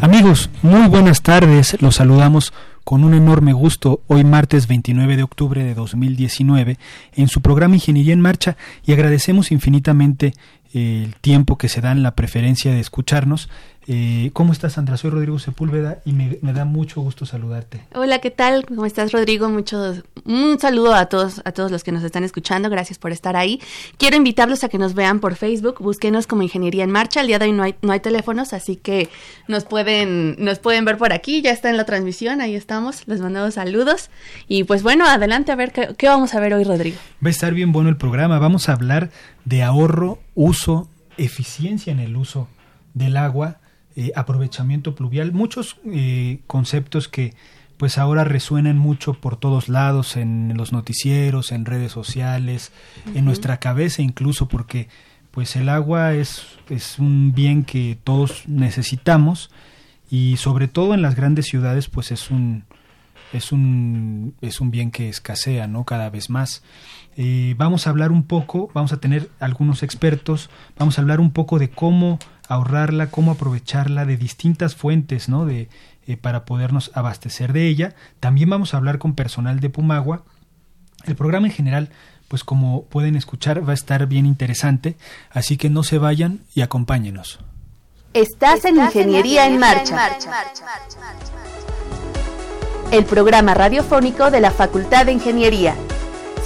Amigos, muy buenas tardes. Los saludamos con un enorme gusto hoy martes 29 de octubre de 2019 en su programa Ingeniería en Marcha y agradecemos infinitamente eh, el tiempo que se dan, la preferencia de escucharnos eh, ¿Cómo estás, Sandra? Soy Rodrigo Sepúlveda y me, da mucho gusto saludarte. Hola, ¿qué tal? ¿Cómo estás, Rodrigo? Mucho, un saludo a todos, a todos los que nos están escuchando. Gracias por estar ahí. Quiero invitarlos a que nos vean por Facebook. Búsquenos como Ingeniería en Marcha. El día de hoy no hay, no hay teléfonos, así que nos pueden, nos pueden ver por aquí. Ya está en la transmisión, ahí estamos. Les mandamos saludos. Y pues bueno, adelante a ver qué, qué vamos a ver hoy, Rodrigo. Va a estar bien bueno el programa. Vamos a hablar de ahorro, uso, eficiencia en el uso del agua eh, aprovechamiento pluvial, muchos eh, conceptos que pues ahora resuenan mucho por todos lados, en los noticieros, en redes sociales, en nuestra cabeza incluso, porque pues el agua es, es un bien que todos necesitamos y sobre todo en las grandes ciudades pues es un, es un, es un bien que escasea, ¿no? Cada vez más. Eh, vamos a hablar un poco, vamos a tener algunos expertos, vamos a hablar un poco de cómo ahorrarla, cómo aprovecharla de distintas fuentes, ¿no? De, eh, para podernos abastecer de ella. También vamos a hablar con personal de Pumagua. El programa en general, pues como pueden escuchar, va a estar bien interesante, así que no se vayan y acompáñenos. Estás, en Ingeniería, en, marcha. El programa radiofónico de la Facultad de Ingeniería.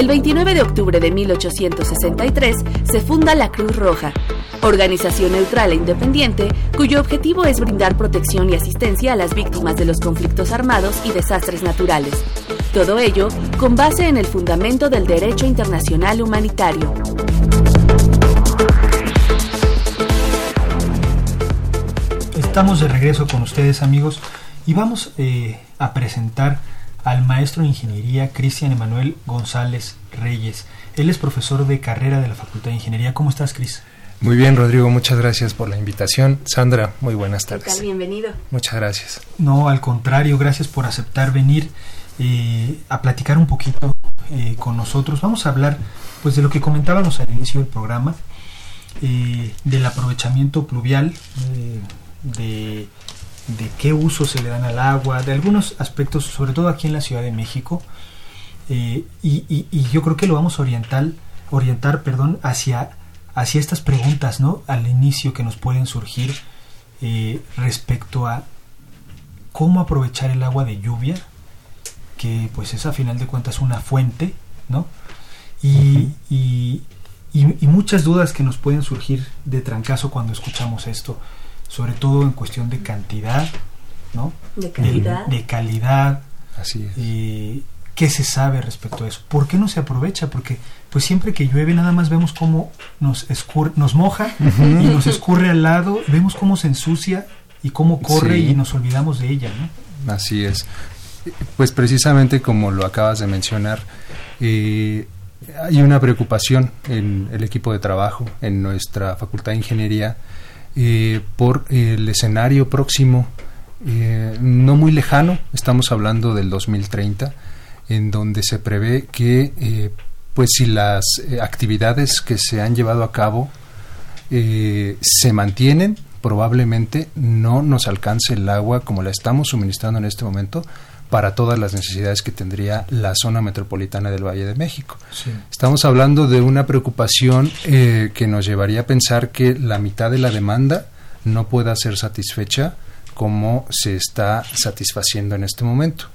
El 29 de octubre de 1863 se funda la Cruz Roja, organización neutral e independiente cuyo objetivo es brindar protección y asistencia a las víctimas de los conflictos armados y desastres naturales. Todo ello con base en el fundamento del derecho internacional humanitario. Estamos de regreso con ustedes amigos y vamos eh, a presentar al maestro de ingeniería Cristian Emanuel González Reyes. Él es profesor de carrera de la Facultad de Ingeniería. ¿Cómo estás, Cris? Muy bien, Rodrigo, muchas gracias por la invitación. Sandra, muy buenas tardes. Bienvenido. Muchas gracias. No, al contrario, gracias por aceptar venir eh, a platicar un poquito eh, con nosotros. Vamos a hablar pues de lo que comentábamos al inicio del programa, eh, del aprovechamiento pluvial, de, de, qué uso se le dan al agua, de algunos aspectos, sobre todo aquí en la Ciudad de México. Y, y, y, yo creo que lo vamos a orientar, orientar perdón, hacia hacia estas preguntas, ¿no? Al inicio que nos pueden surgir eh, respecto a cómo aprovechar el agua de lluvia, que pues es a final de cuentas una fuente, ¿no? Y, y, muchas dudas que nos pueden surgir de trancazo cuando escuchamos esto, sobre todo en cuestión de cantidad, ¿no? De calidad. De, calidad. Así es. Eh, ¿Qué se sabe respecto a eso? ¿Por qué no se aprovecha? Porque pues siempre que llueve nada más vemos cómo nos, nos moja y nos escurre al lado, vemos cómo se ensucia y cómo corre y nos olvidamos de ella. ¿no? Así es. Pues precisamente como lo acabas de mencionar, eh, hay una preocupación en el equipo de trabajo, en nuestra Facultad de Ingeniería, eh, por el escenario próximo, eh, no muy lejano, estamos hablando del 2030, en donde se prevé que eh, pues si las eh, actividades que se han llevado a cabo eh, se mantienen, probablemente no nos alcance el agua como la estamos suministrando en este momento para todas las necesidades que tendría la zona metropolitana del Valle de México. Estamos hablando de una preocupación eh, que nos llevaría a pensar que la mitad de la demanda no pueda ser satisfecha como se está satisfaciendo en este momento.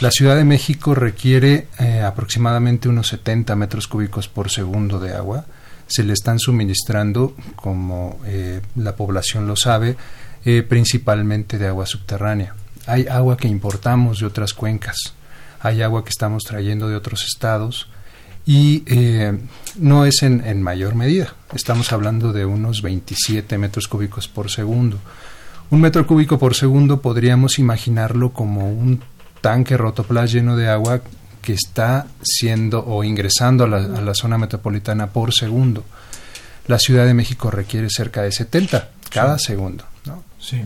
La Ciudad de México requiere eh, aproximadamente unos 70 metros cúbicos por segundo de agua. Se le están suministrando, como eh, la población lo sabe, principalmente de agua subterránea hay agua que importamos de otras cuencas, hay agua que estamos trayendo de otros estados y eh, no es en, mayor medida. Estamos hablando de unos 27 metros cúbicos por segundo. Un metro cúbico por segundo podríamos imaginarlo como un tanque rotoplas lleno de agua que está siendo o ingresando a la, a la, zona metropolitana por segundo. La Ciudad de México requiere cerca de 70 cada segundo. ¿no? Sí.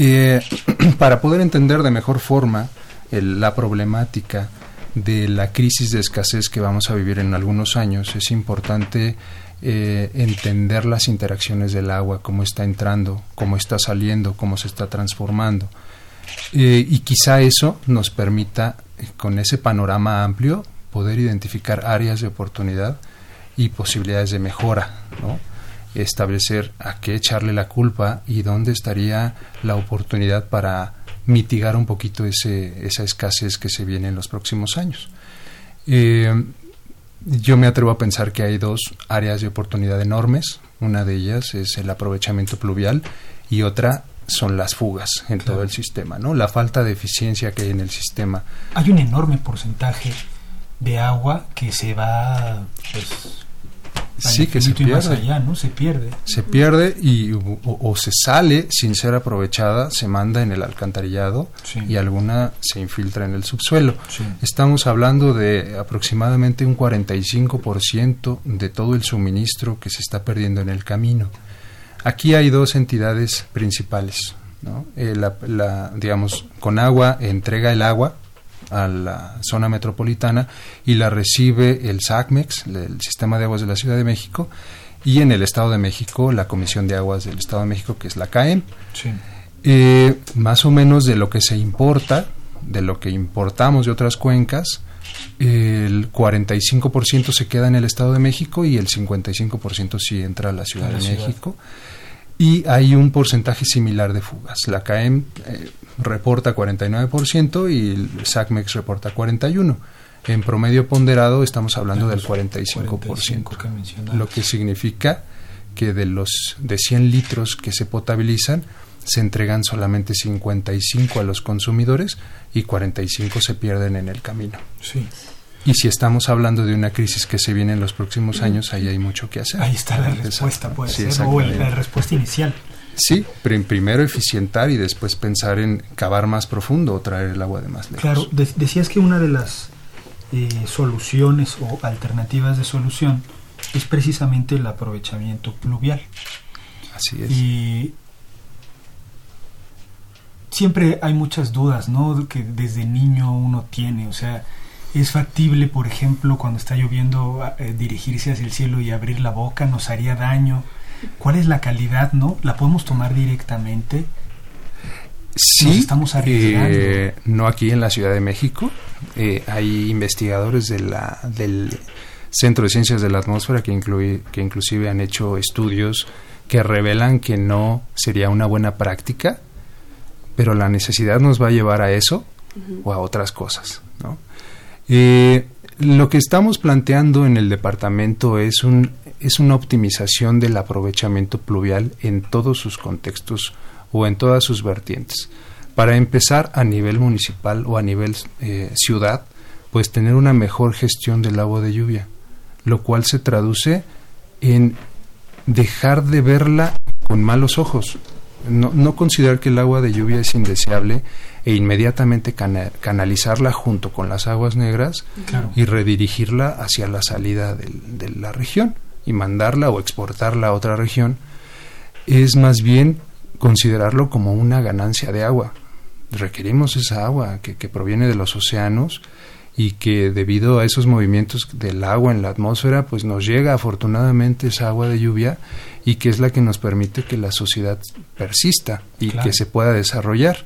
Eh, para poder entender de mejor forma la problemática de la crisis de escasez que vamos a vivir en algunos años, es importante eh, entender las interacciones del agua, cómo está entrando, cómo está saliendo, cómo se está transformando. Eh, y quizá eso nos permita, con ese panorama amplio, poder identificar áreas de oportunidad y posibilidades de mejora. ¿no? Establecer a qué echarle la culpa y dónde estaría la oportunidad para mitigar un poquito ese, esa escasez que se viene en los próximos años. Eh, yo me atrevo a pensar que hay dos áreas de oportunidad enormes. Una de ellas es el aprovechamiento pluvial y otra son las fugas en todo el sistema, ¿no? La falta de eficiencia que hay en el sistema. Hay un enorme porcentaje de agua que se va pues, sí que se pierde. ¿no? Se pierde. Se pierde y o, se sale sin ser aprovechada, se manda en el alcantarillado y alguna se infiltra en el subsuelo. Estamos hablando de aproximadamente un 45% de todo el suministro que se está perdiendo en el camino. Aquí hay dos entidades principales. ¿no? Eh, la, digamos, con agua entrega el agua a la zona metropolitana y la recibe el SACMEX, el Sistema de Aguas de la Ciudad de México, y en el Estado de México la Comisión de Aguas del Estado de México, que es la CAEM. Eh, más o menos de lo que se importa, de lo que importamos de otras cuencas, el 45% se queda en el Estado de México y el 55% sí entra a la Ciudad de México. Y hay un porcentaje similar de fugas. La CAEM eh, reporta 49% y el SACMEX reporta 41%. En promedio ponderado estamos hablando del 45%, lo que significa que de los de 100 litros que se potabilizan se entregan solamente 55 a los consumidores y 45 se pierden en el camino. Y si estamos hablando de una crisis que se viene en los próximos años, ahí hay mucho que hacer. Ahí está la respuesta, puede ser, o la respuesta inicial. Sí, primero eficientar y después pensar en cavar más profundo o traer el agua de más lejos. Claro, decías que una de las eh, soluciones o alternativas de solución es precisamente el aprovechamiento pluvial. Así es. Y siempre hay muchas dudas, ¿no? Que desde niño uno tiene, o sea, es factible, por ejemplo, cuando está lloviendo, eh, dirigirse hacia el cielo y abrir la boca, nos haría daño cuál es la calidad, ¿no? ¿La podemos tomar directamente? Sí, estamos arriesgando. Eh, no aquí en la Ciudad de México. Eh, hay investigadores de la, del Centro de Ciencias de la Atmósfera que, incluye, que inclusive han hecho estudios que revelan que no sería una buena práctica, pero la necesidad nos va a llevar a eso o a otras cosas. ¿no? Eh, lo que estamos planteando en el departamento es un es una optimización del aprovechamiento pluvial en todos sus contextos o en todas sus vertientes. Para empezar, a nivel municipal o a nivel eh, ciudad, pues tener una mejor gestión del agua de lluvia, lo cual se traduce en dejar de verla con malos ojos. No, considerar que el agua de lluvia es indeseable e inmediatamente canalizarla junto con las aguas negras y redirigirla hacia la salida de la región y mandarla o exportarla a otra región, es más bien considerarlo como una ganancia de agua. Requerimos esa agua que, proviene de los océanos y que debido a esos movimientos del agua en la atmósfera, pues nos llega afortunadamente esa agua de lluvia y que es la que nos permite que la sociedad persista y que se pueda desarrollar.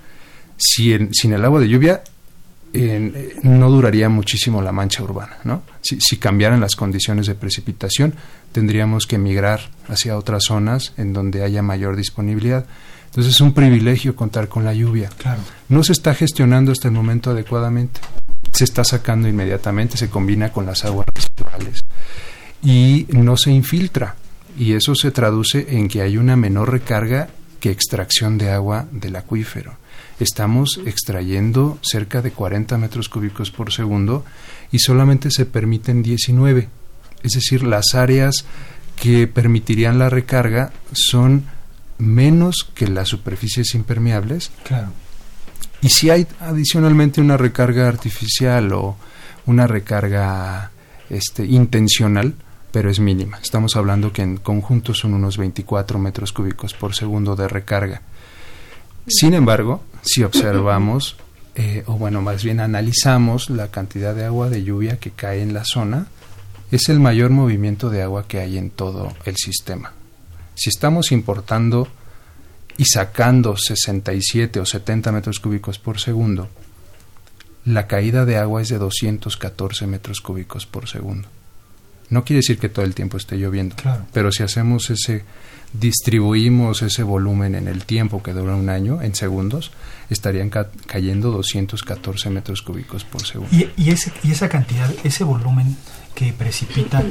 Si sin el agua de lluvia no duraría muchísimo la mancha urbana, ¿no? Si, si, cambiaran las condiciones de precipitación, tendríamos que migrar hacia otras zonas en donde haya mayor disponibilidad. Entonces es un privilegio contar con la lluvia. Claro. No se está gestionando hasta el momento adecuadamente. Se está sacando inmediatamente, se combina con las aguas residuales y no se infiltra. Y eso se traduce en que hay una menor recarga que extracción de agua del acuífero. Estamos extrayendo cerca de 40 metros cúbicos por segundo y solamente se permiten 19. Es decir, las áreas que permitirían la recarga son menos que las superficies impermeables. Claro. Y si hay adicionalmente una recarga artificial o una recarga este, intencional, pero es mínima. Estamos hablando que en conjunto son unos 24 metros cúbicos por segundo de recarga. Sin embargo, si observamos, eh, o bueno, más bien analizamos la cantidad de agua de lluvia que cae en la zona, es el mayor movimiento de agua que hay en todo el sistema. Si estamos importando y sacando 67 o 70 metros cúbicos por segundo, la caída de agua es de 214 metros cúbicos por segundo. No quiere decir que todo el tiempo esté lloviendo, pero si hacemos ese, distribuimos ese volumen en el tiempo que dura un año, en segundos, estarían cayendo 214 metros cúbicos por segundo. Y, y, ese, y esa cantidad, ese volumen que precipita,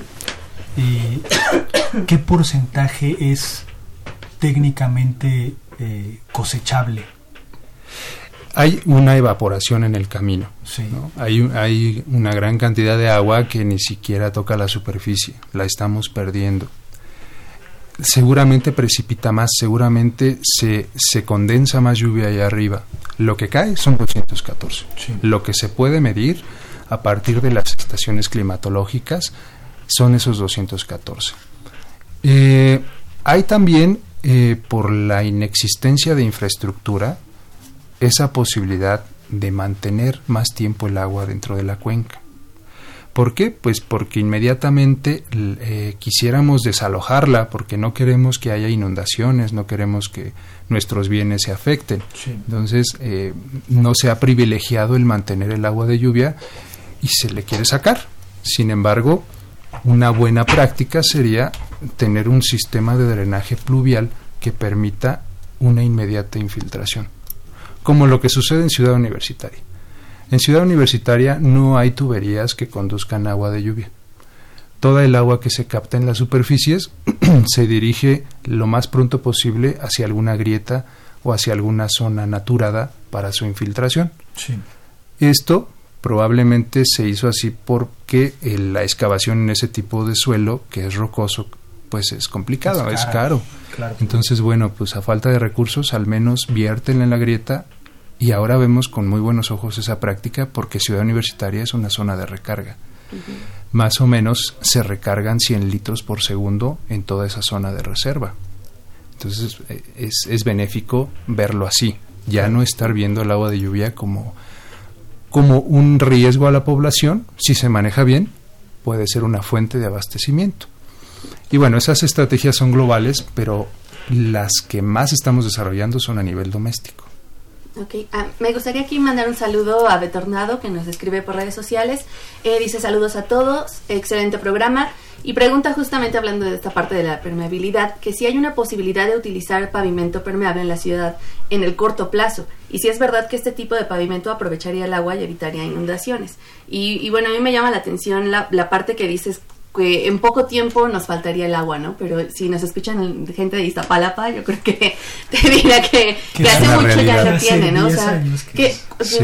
eh, ¿qué porcentaje es técnicamente eh, cosechable? Hay una evaporación en el camino. Hay, hay una gran cantidad de agua que ni siquiera toca la superficie. La estamos perdiendo seguramente precipita más, seguramente se, se condensa más lluvia allá arriba. Lo que cae son 214. Lo que se puede medir a partir de las estaciones climatológicas son esos 214. Eh, hay también, eh, por la inexistencia de infraestructura, esa posibilidad de mantener más tiempo el agua dentro de la cuenca. ¿Por qué? Pues porque inmediatamente eh, quisiéramos desalojarla, porque no queremos que haya inundaciones, no queremos que nuestros bienes se afecten. Entonces, eh, no se ha privilegiado el mantener el agua de lluvia y se le quiere sacar. Sin embargo, una buena práctica sería tener un sistema de drenaje pluvial que permita una inmediata infiltración, como lo que sucede en Ciudad Universitaria. En Ciudad Universitaria no hay tuberías que conduzcan agua de lluvia. Toda el agua que se capta en las superficies se dirige lo más pronto posible hacia alguna grieta o hacia alguna zona naturada para su infiltración. Esto probablemente se hizo así porque eh, la excavación en ese tipo de suelo, que es rocoso, pues es complicado, es caro. Entonces, bueno, pues a falta de recursos, al menos vierten en la grieta y ahora vemos con muy buenos ojos esa práctica porque Ciudad Universitaria es una zona de recarga. Más o menos se recargan 100 litros por segundo en toda esa zona de reserva. Entonces eh, es, es benéfico verlo así, ya no estar viendo el agua de lluvia como, como un riesgo a la población, si se maneja bien, puede ser una fuente de abastecimiento. Y bueno, esas estrategias son globales, pero las que más estamos desarrollando son a nivel doméstico. Ok, ah, me gustaría aquí mandar un saludo a Betornado que nos escribe por redes sociales. Eh, dice saludos a todos, excelente programa. Y pregunta justamente hablando de esta parte de la permeabilidad, que si hay una posibilidad de utilizar pavimento permeable en la ciudad en el corto plazo. Y si es verdad que este tipo de pavimento aprovecharía el agua y evitaría inundaciones. Y, bueno, a mí me llama la atención la parte que dices que en poco tiempo nos faltaría el agua, ¿no? Pero si nos escuchan gente de Iztapalapa, yo creo que te diría que, hace mucho ya lo tiene, ¿no? O sea, que,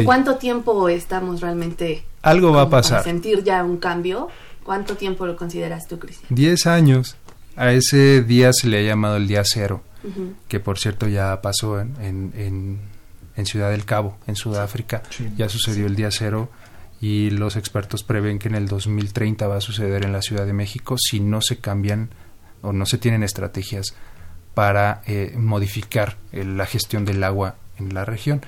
¿cuánto tiempo estamos realmente... Algo va a pasar. sentir ya un cambio. ¿Cuánto tiempo lo consideras tú, Cristian? Diez años. A ese día se le ha llamado el día cero, que por cierto ya pasó en, en, en, Ciudad del Cabo, en Sudáfrica. Ya sucedió el día cero y los expertos prevén que en el 2030 va a suceder en la Ciudad de México si no se cambian o no se tienen estrategias para eh, modificar la gestión del agua en la región.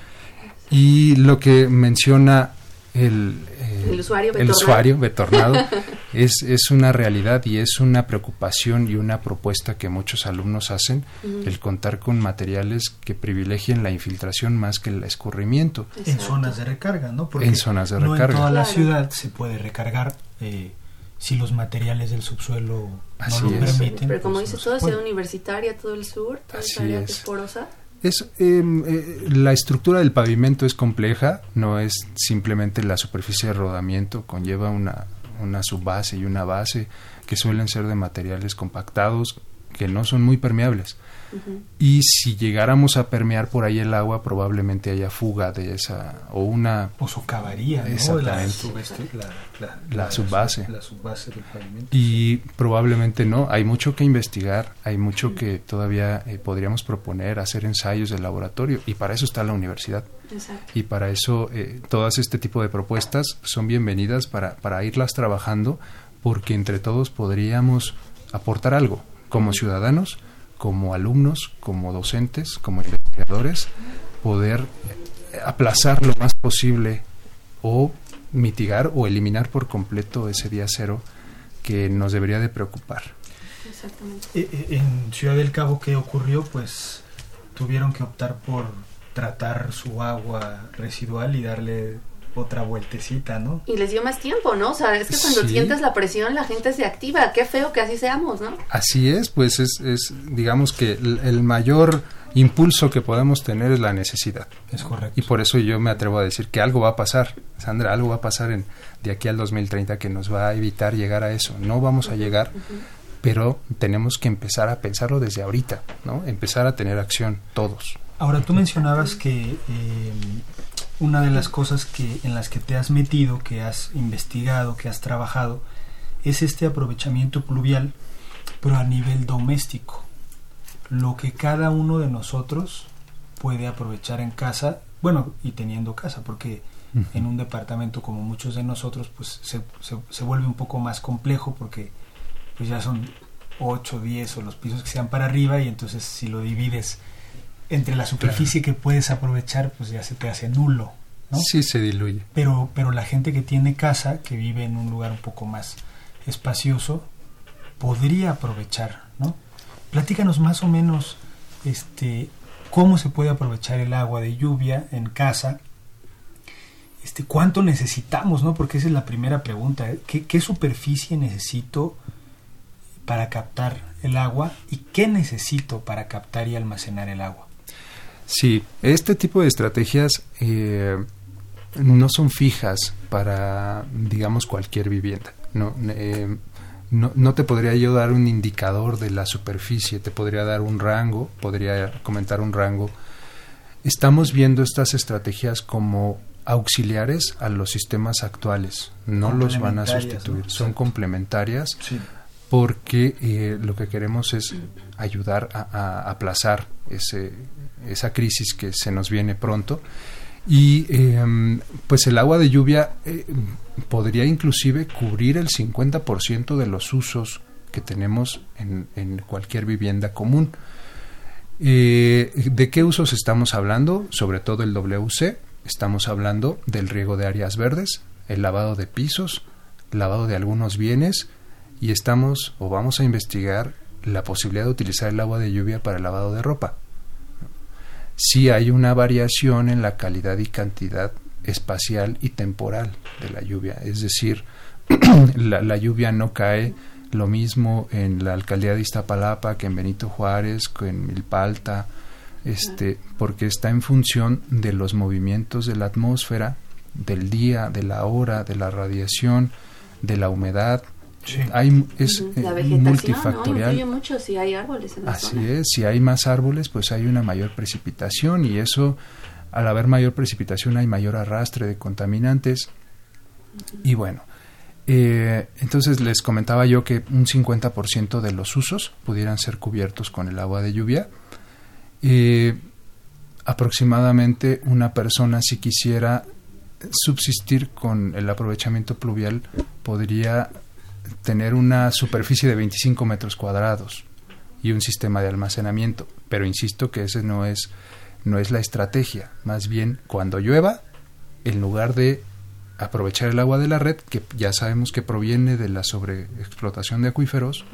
Y lo que menciona el, eh, el usuario betornado, es, es una realidad y es una preocupación y una propuesta que muchos alumnos hacen, el contar con materiales que privilegien la infiltración más que el escurrimiento. En zonas de recarga, ¿no? Porque en zonas de recarga. No en toda la ciudad se puede recargar eh, si los materiales del subsuelo no lo permiten. Pero como pues dice, toda ciudad universitaria, todo el sur, toda esa área es. porosa. Es, em, eh, la estructura del pavimento es compleja, no es simplemente la superficie de rodamiento, conlleva una, una subbase y una base que suelen ser de materiales compactados que no son muy permeables. Y si llegáramos a permear por ahí el agua, probablemente haya fuga de esa, o una... O socavaría, Exactamente. La, subbase. Y probablemente no. Hay mucho que investigar, hay mucho que todavía eh, podríamos proponer, hacer ensayos de laboratorio, y para eso está la universidad. Y para eso eh, todas este tipo de propuestas son bienvenidas para, para irlas trabajando, porque entre todos podríamos aportar algo como ciudadanos como alumnos, como docentes, como investigadores, poder aplazar lo más posible o mitigar o eliminar por completo ese día cero que nos debería de preocupar. Exactamente. Eh, eh, en Ciudad del Cabo, ¿qué ocurrió? Pues tuvieron que optar por tratar su agua residual y darle otra vueltecita, ¿no? Y les dio más tiempo, ¿no? O sea, es que cuando sientes la presión la gente se activa. Qué feo que así seamos, ¿no? Así es, pues es, es digamos que el, mayor impulso que podemos tener es la necesidad. Es correcto. Y por eso yo me atrevo a decir que algo va a pasar, Sandra, algo va a pasar en, de aquí al 2030 que nos va a evitar llegar a eso. No vamos a llegar, pero tenemos que empezar a pensarlo desde ahorita, ¿no? Empezar a tener acción todos. Ahora, tú mencionabas que eh, una de las cosas que en las que te has metido, que has investigado, que has trabajado, es este aprovechamiento pluvial, pero a nivel doméstico. Lo que cada uno de nosotros puede aprovechar en casa, bueno, y teniendo casa, porque en un departamento como muchos de nosotros, pues se, se, vuelve un poco más complejo porque pues ya son 8, 10 o los pisos que sean para arriba y entonces si lo divides entre la superficie que puedes aprovechar, pues ya se te hace nulo. ¿no? Sí, se diluye. Pero, pero la gente que tiene casa, que vive en un lugar un poco más espacioso, podría aprovechar, ¿no? Platícanos más o menos este, cómo se puede aprovechar el agua de lluvia en casa, este, cuánto necesitamos, ¿no? Porque esa es la primera pregunta. ¿eh? ¿Qué, ¿Qué, superficie necesito para captar el agua y qué necesito para captar y almacenar el agua? Sí, este tipo de estrategias eh, no son fijas para, digamos, cualquier vivienda. No, eh, no, no, te podría yo dar un indicador de la superficie, te podría dar un rango, podría comentar un rango. Estamos viendo estas estrategias como auxiliares a los sistemas actuales, no los van a sustituir, son complementarias porque eh, lo que queremos es ayudar a aplazar ese, esa crisis que se nos viene pronto. Y em, pues el agua de lluvia eh, podría inclusive cubrir el 50% de los usos que tenemos en, cualquier vivienda común. Eh, ¿De qué usos estamos hablando? Sobre todo el WC. Estamos hablando del riego de áreas verdes, el lavado de pisos, lavado de algunos bienes y estamos o vamos a investigar la posibilidad de utilizar el agua de lluvia para el lavado de ropa sí hay una variación en la calidad y cantidad espacial y temporal de la lluvia. Es decir, la, lluvia no cae lo mismo en la alcaldía de Iztapalapa que en Benito Juárez, que en Milpalta, este, porque está en función de los movimientos de la atmósfera, del día, de la hora, de la radiación, de la humedad, hay, es eh, multifactorial. mucho si hay árboles Así es, si hay más árboles, pues hay una mayor precipitación y eso, al haber mayor precipitación, hay mayor arrastre de contaminantes. Y bueno, eh, entonces les comentaba yo que un 50% de los usos pudieran ser cubiertos con el agua de lluvia. Eh, aproximadamente una persona si quisiera subsistir con el aprovechamiento pluvial podría tener una superficie de 25 metros cuadrados y un sistema de almacenamiento. Pero insisto que ese no es, no es la estrategia. Más bien, cuando llueva, en lugar de aprovechar el agua de la red, que ya sabemos que proviene de la sobreexplotación de acuíferos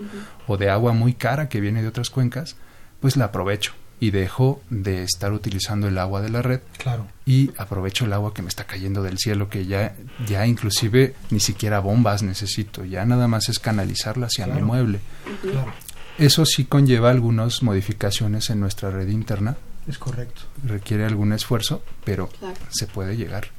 o de agua muy cara que viene de otras cuencas, pues la aprovecho y dejo de estar utilizando el agua de la red claro. y aprovecho el agua que me está cayendo del cielo que ya ya inclusive ni siquiera bombas necesito ya nada más es canalizarla hacia mi mueble. Claro. eso sí conlleva algunas modificaciones en nuestra red interna. Es correcto. Requiere algún esfuerzo pero se puede llegar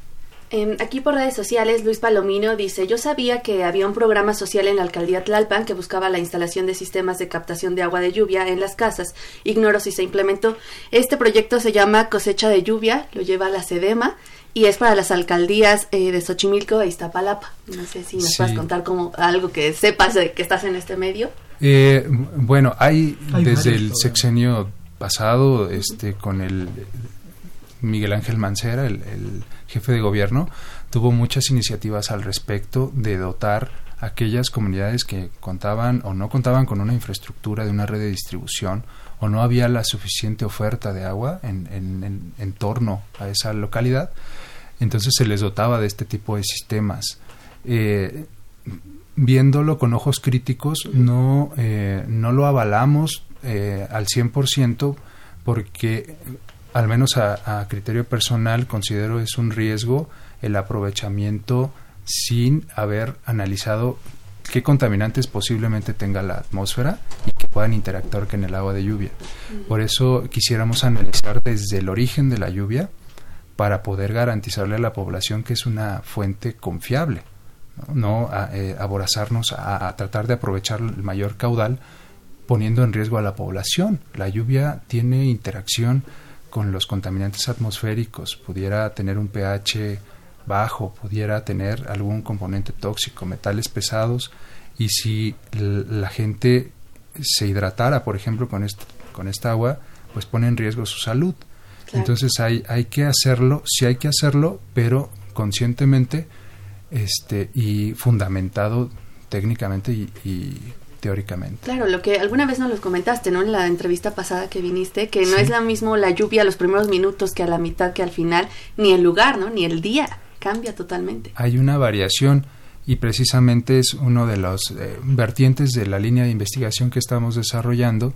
Em, aquí por redes sociales, Luis Palomino dice, yo sabía que había un programa social en la alcaldía Tlalpan que buscaba la instalación de sistemas de captación de agua de lluvia en las casas. Ignoro si se implementó. Este proyecto se llama Cosecha de Lluvia, lo lleva la SEDEMA y es para las alcaldías eh, de Xochimilco e Iztapalapa. No sé si nos puedes contar como algo que sepas de que estás en este medio. Eh, bueno, hay, desde el sexenio pasado, este, con el Miguel Ángel Mancera, el jefe de gobierno, tuvo muchas iniciativas al respecto de dotar aquellas comunidades que contaban o no contaban con una infraestructura de una red de distribución o no había la suficiente oferta de agua en, en, torno a esa localidad, entonces se les dotaba de este tipo de sistemas. Eh, viéndolo con ojos críticos, no, eh, no lo avalamos eh, al 100% porque al menos a, criterio personal, considero es un riesgo el aprovechamiento sin haber analizado qué contaminantes posiblemente tenga la atmósfera y que puedan interactuar con el agua de lluvia. Por eso quisiéramos analizar desde el origen de la lluvia para poder garantizarle a la población que es una fuente confiable, no, a, eh, aborazarnos a, a tratar de aprovechar el mayor caudal poniendo en riesgo a la población. La lluvia tiene interacción con los contaminantes atmosféricos, pudiera tener un pH bajo, pudiera tener algún componente tóxico, metales pesados, y si la gente se hidratara, por ejemplo, con, este, con esta agua, pues pone en riesgo su salud. Entonces hay, hay que hacerlo, sí hay que hacerlo, pero conscientemente este, y fundamentado técnicamente y teóricamente. Claro, lo que alguna vez nos lo comentaste, ¿no? En la entrevista pasada que viniste, que no es la mismo la lluvia a los primeros minutos que a la mitad que al final, ni el lugar, ¿no? Ni el día, cambia totalmente. Hay una variación y precisamente es uno de los eh, vertientes de la línea de investigación que estamos desarrollando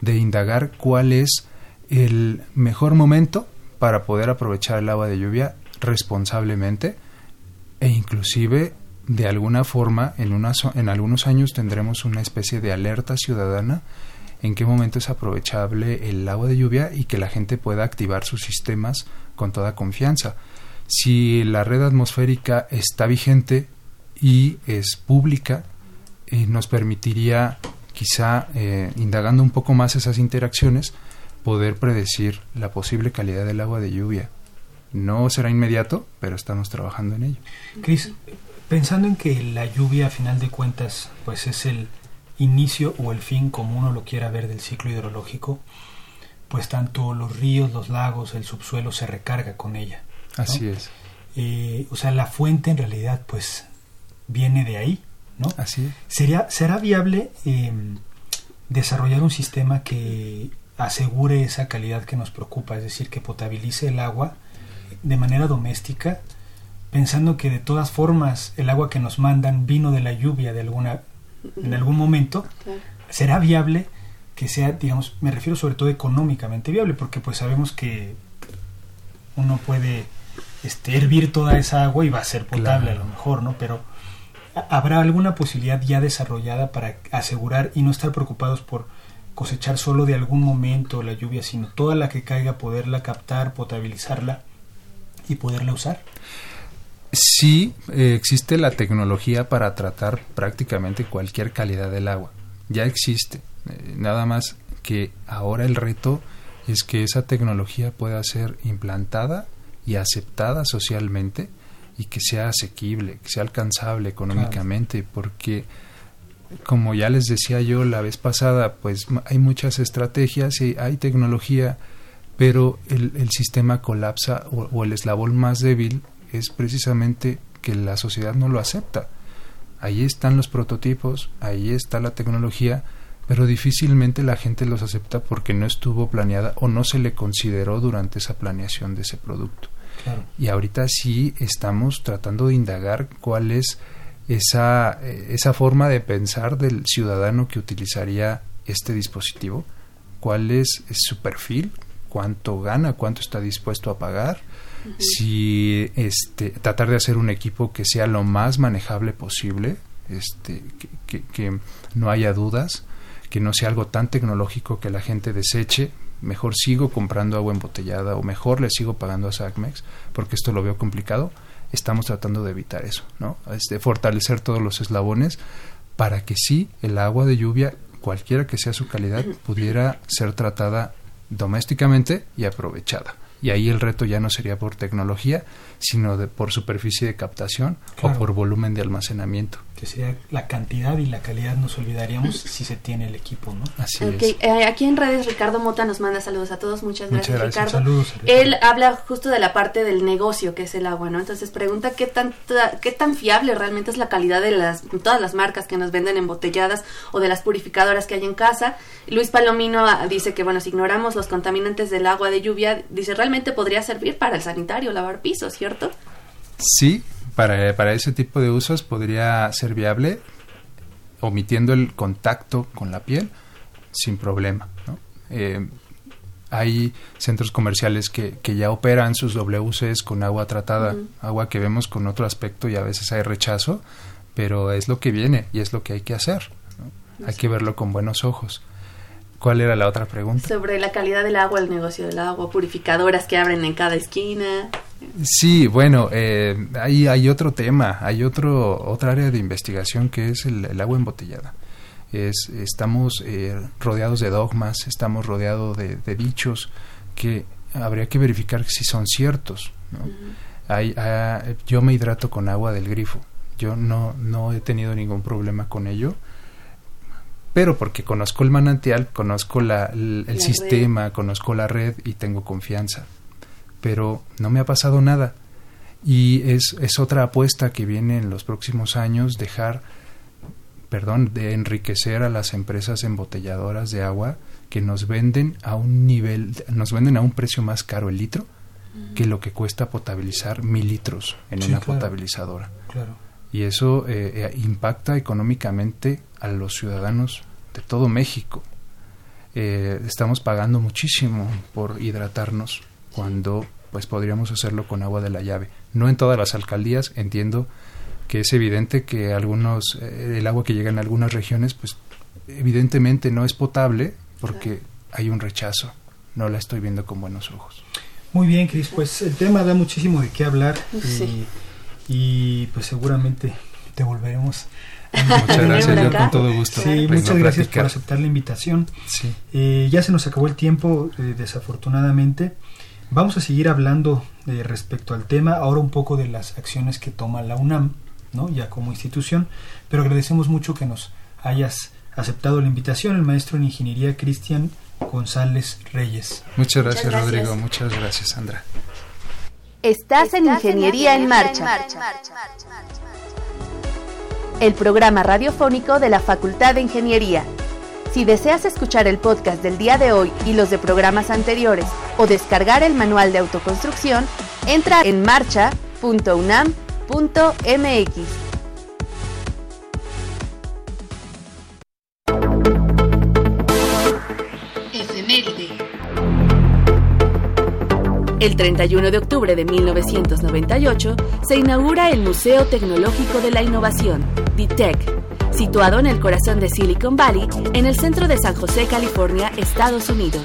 de indagar cuál es el mejor momento para poder aprovechar el agua de lluvia responsablemente e inclusive de alguna forma en, en algunos años tendremos una especie de alerta ciudadana en qué momento es aprovechable el agua de lluvia y que la gente pueda activar sus sistemas con toda confianza. Si la red atmosférica está vigente y es pública, eh, nos permitiría quizá, eh, indagando un poco más esas interacciones, poder predecir la posible calidad del agua de lluvia. No será inmediato, pero estamos trabajando en ello. Cris, Pensando en que la lluvia a final de cuentas pues es el inicio o el fin como uno lo quiera ver del ciclo hidrológico, pues tanto los ríos, los lagos, el subsuelo se recarga con ella. Así es. Eh, o sea, la fuente en realidad pues viene de ahí, ¿no? Así es. ¿Sería, ¿Será viable em, desarrollar un sistema que asegure esa calidad que nos preocupa, es decir, que potabilice el agua de manera doméstica pensando que de todas formas el agua que nos mandan vino de la lluvia de alguna en algún momento será viable que sea digamos me refiero sobre todo económicamente viable porque pues sabemos que uno puede este, hervir toda esa agua y va a ser potable a lo mejor no pero habrá alguna posibilidad ya desarrollada para asegurar y no estar preocupados por cosechar solo de algún momento la lluvia sino toda la que caiga poderla captar potabilizarla y poderla usar sí eh, existe la tecnología para tratar prácticamente cualquier calidad del agua. Ya existe. Eh, nada más que ahora el reto es que esa tecnología pueda ser implantada y aceptada socialmente y que sea asequible, que sea alcanzable económicamente, porque como ya les decía yo la vez pasada, pues hay muchas estrategias y hay tecnología, pero el, el sistema colapsa o el eslabón más débil es precisamente que la sociedad no lo acepta. Ahí están los prototipos, ahí está la tecnología, pero difícilmente la gente los acepta porque no estuvo planeada o no se le consideró durante esa planeación de ese producto. Y ahorita sí estamos tratando de indagar cuál es esa, eh, esa forma de pensar del ciudadano que utilizaría este dispositivo, cuál es, su perfil, cuánto gana, cuánto está dispuesto a pagar, si este, tratar de hacer un equipo que sea lo más manejable posible, este, que, que, no haya dudas, que no sea algo tan tecnológico que la gente deseche, mejor sigo comprando agua embotellada o mejor le sigo pagando a SACMEX, porque esto lo veo complicado. Estamos tratando de evitar eso, ¿no? de fortalecer todos los eslabones para que sí el agua de lluvia, cualquiera que sea su calidad, pudiera ser tratada domésticamente y aprovechada y ahí el reto ya no sería por tecnología, sino de, por superficie de captación o por volumen de almacenamiento. Que sería la cantidad y la calidad, nos olvidaríamos si se tiene el equipo, ¿no? Así es. Eh, aquí en redes Ricardo Mota nos manda saludos a todos, muchas gracias, Ricardo. Saludos, Él habla justo de la parte del negocio que es el agua, ¿no? Entonces pregunta qué tan, qué tan fiable realmente es la calidad de las, todas las marcas que nos venden embotelladas o de las purificadoras que hay en casa. Luis Palomino ah, dice que, bueno, si ignoramos los contaminantes del agua de lluvia, dice, realmente podría servir para el sanitario, lavar pisos, ¿cierto? Sí, para, para ese tipo de usos podría ser viable, omitiendo el contacto con la piel, sin problema. Eh, hay centros comerciales que, que, ya operan sus WCs con agua tratada, agua que vemos con otro aspecto y a veces hay rechazo, pero es lo que viene y es lo que hay que hacer. Hay que verlo con buenos ojos. ¿Cuál era la otra pregunta? Sobre la calidad del agua, el negocio del agua, purificadoras que abren en cada esquina. Sí, bueno, eh, hay, hay otro tema, hay otro otra área de investigación que es el, agua embotellada. Es, estamos eh, rodeados de dogmas, estamos rodeados de, dichos que habría que verificar si son ciertos. hay, ah, yo me hidrato con agua del grifo. Yo no, no he tenido ningún problema con ello pero porque conozco el manantial, conozco la, el, sistema, conozco la red y tengo confianza. Pero no me ha pasado nada. Y es, es otra apuesta que viene en los próximos años, dejar, perdón, de enriquecer a las empresas embotelladoras de agua que nos venden a un nivel, nos venden a un precio más caro el litro que lo que cuesta potabilizar mil litros en una potabilizadora. Claro y eso eh, eh, impacta económicamente a los ciudadanos de todo México. Eh, estamos pagando muchísimo por hidratarnos cuando pues podríamos hacerlo con agua de la llave. No en todas las alcaldías, entiendo que es evidente que algunos el agua que llega en algunas regiones pues evidentemente no es potable porque hay un rechazo. No la estoy viendo con buenos ojos. Muy bien, Cris, pues el tema da muchísimo de qué hablar. Sí y pues seguramente te volveremos Muchas gracias, yo con todo gusto. Sí, muchas gracias por aceptar la invitación. Sí. Eh, ya se nos acabó el tiempo, eh, desafortunadamente. Vamos a seguir hablando eh, respecto al tema, ahora un poco de las acciones que toma la UNAM, ¿no? ya como institución, pero agradecemos mucho que nos hayas aceptado la invitación, el maestro en ingeniería Cristian González Reyes. Muchas gracias, Rodrigo, muchas gracias, Sandra. Estás en Ingeniería en Marcha. El programa radiofónico de la Facultad de Ingeniería. Si deseas escuchar el podcast del día de hoy y los de programas anteriores o descargar el manual de autoconstrucción, entra en marcha.unam.mx. El 31 de octubre de 1998 se inaugura el Museo Tecnológico de la Innovación, DITEC, situado en el corazón de Silicon Valley, en el centro de San José, California, Estados Unidos.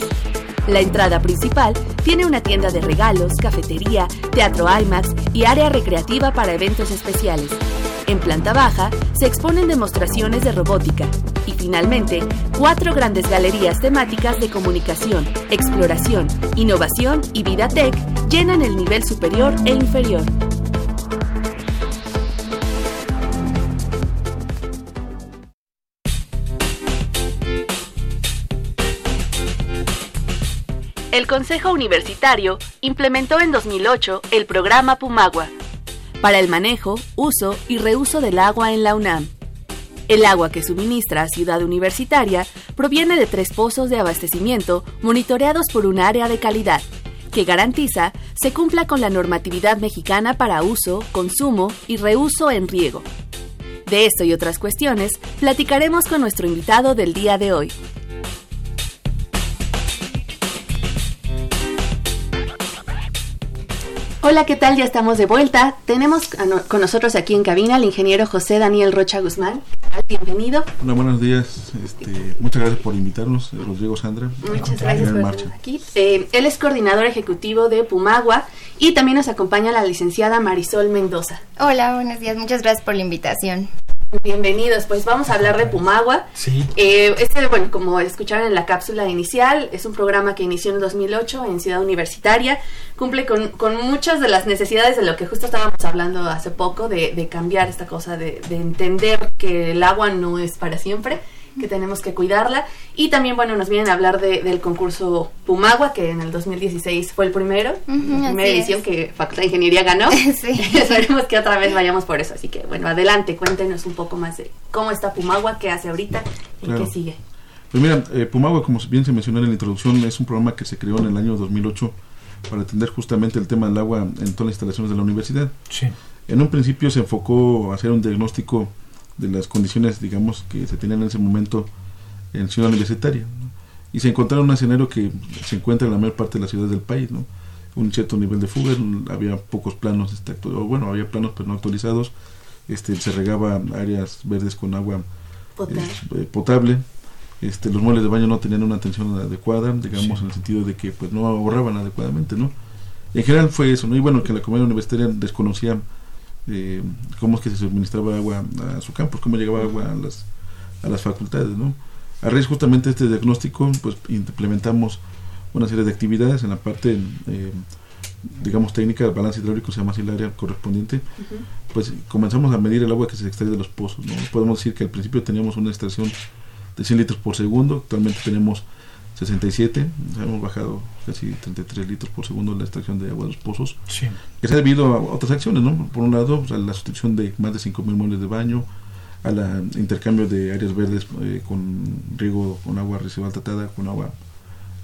La entrada principal tiene una tienda de regalos, cafetería, teatro IMAX y área recreativa para eventos especiales. En planta baja se exponen demostraciones de robótica y finalmente cuatro grandes galerías temáticas de comunicación, exploración, innovación y vida tech llenan el nivel superior e inferior. El Consejo Universitario implementó en 2008 el programa Pumagua para el manejo, uso y reuso del agua en la UNAM. El agua que suministra Ciudad Universitaria proviene de tres pozos de abastecimiento monitoreados por un área de calidad, que garantiza se cumpla con la normatividad mexicana para uso, consumo y reuso en riego. De esto y otras cuestiones platicaremos con nuestro invitado del día de hoy, Hola, ¿qué tal? Ya estamos de vuelta. Tenemos con nosotros aquí en cabina al ingeniero José Daniel Rocha Guzmán. Bienvenido. Hola, buenos días. Este, muchas gracias por invitarnos, eh, Rodrigo Sandra. Muchas gracias por estar aquí. Eh, él es coordinador ejecutivo de Pumagua y también nos acompaña la licenciada Marisol Mendoza. Hola, buenos días. Muchas gracias por la invitación. Bienvenidos, pues vamos a hablar de Pumagua. Sí. Eh, este, bueno, como escucharon en la cápsula inicial, es un programa que inició en 2008 en Ciudad Universitaria. Cumple con, con muchas de las necesidades de lo que justo estábamos hablando hace poco, de, de cambiar esta cosa, de, de entender que el agua no es para siempre que tenemos que cuidarla. Y también, bueno, nos vienen a hablar de, del concurso Pumagua, que en el 2016 fue el primero, la primera edición que Facultad de Ingeniería ganó. Esperemos que otra vez vayamos por eso. Así que, bueno, adelante, cuéntenos un poco más de cómo está Pumagua, qué hace ahorita y qué sigue. Pues mira, eh, Pumagua, como bien se mencionó en la introducción, es un programa que se creó en el año 2008 para atender justamente el tema del agua en todas las instalaciones de la universidad. Sí. En un principio se enfocó a hacer un diagnóstico de las condiciones, digamos, que se tenían en ese momento en Ciudad Universitaria. Y se encontraron un escenario que se encuentra en la mayor parte de las ciudades del país, ¿no? Un cierto nivel de fuga, había pocos planos, este, bueno, había planos pero no actualizados, este, se regaba áreas verdes con agua potable. Eh, este, los muebles de baño no tenían una atención adecuada, digamos, en el sentido de que pues no ahorraban adecuadamente, ¿no? En general fue eso, ¿no? Y bueno, que la comunidad universitaria desconocía eh, cómo es que se suministraba agua a su campus, cómo llegaba agua a las, a las facultades, ¿no? A raíz justamente de este diagnóstico, pues implementamos una serie de actividades en la parte, eh, digamos, técnica, del balance hidráulico, se llama así el área correspondiente, pues comenzamos a medir el agua que se extrae de los pozos, ¿no? Podemos decir que al principio teníamos una extracción de 100 litros por segundo, actualmente tenemos 67, hemos bajado casi 33 litros por segundo la extracción de agua de los pozos, sí. que se ha debido a otras acciones, ¿no? Por un lado, a la sustitución de más de 5.000 muebles de baño, al intercambio de áreas verdes eh, con riego con agua residual tratada, con agua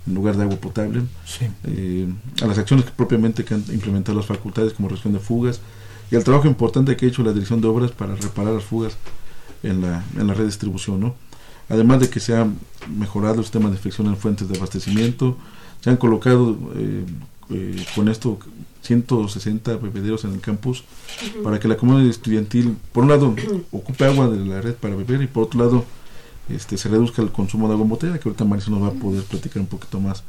en lugar de agua potable, sí. eh, a las acciones que propiamente que han implementado las facultades como reducción de fugas y al trabajo importante que ha hecho la dirección de obras para reparar las fugas en la, en la red de distribución, ¿no? Además de que se ha mejorado el sistema de infección en fuentes de abastecimiento, se han colocado eh, eh, con esto 160 bebederos en el campus para que la comunidad estudiantil, por un lado, ocupe agua de la red para beber y por otro lado, este, se reduzca el consumo de agua en botella, que ahorita Marisa nos va a poder platicar un poquito más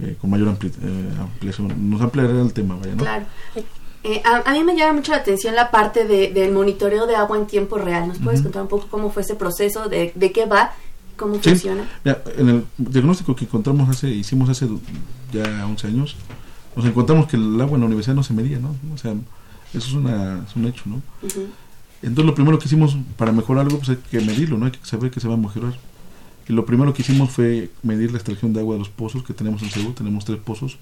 eh, con mayor ampliación. Nos ampliará el tema, vaya, ¿no? Claro. Eh, a, mí me llama mucho la atención la parte de, del monitoreo de agua en tiempo real. ¿Nos puedes contar un poco cómo fue ese proceso, de, de qué va, cómo funciona? en el diagnóstico que encontramos hace, hicimos hace ya 11 años, nos encontramos que el agua en la universidad no se medía, ¿no? O sea, eso es, una, es un hecho, ¿no? Entonces lo primero que hicimos para mejorar algo, pues hay que medirlo, ¿no? Hay que saber que se va a mejorar. Y lo primero que hicimos fue medir la extracción de agua de los pozos que tenemos en Seúl, tenemos tres pozos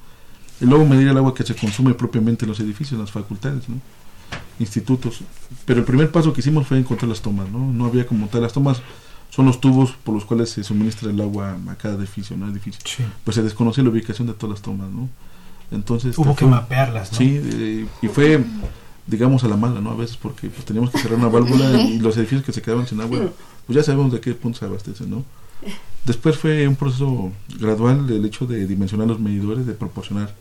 y luego medir el agua que se consume propiamente en los edificios, en las facultades, ¿no? institutos. Pero el primer paso que hicimos fue encontrar las tomas, ¿no? No había como tal, las tomas son los tubos por los cuales se suministra el agua a cada edificio, ¿no? edificio. Pues se desconocía la ubicación de todas las tomas, ¿no? Entonces... Hubo que mapearlas, ¿no? Sí, eh, y fue, digamos, a la mala, ¿no? A veces porque pues, teníamos que cerrar una válvula y los edificios que se quedaban sin agua, pues ya sabemos de qué punto se abastecen, ¿no? Después fue un proceso gradual el hecho de dimensionar los medidores, de proporcionar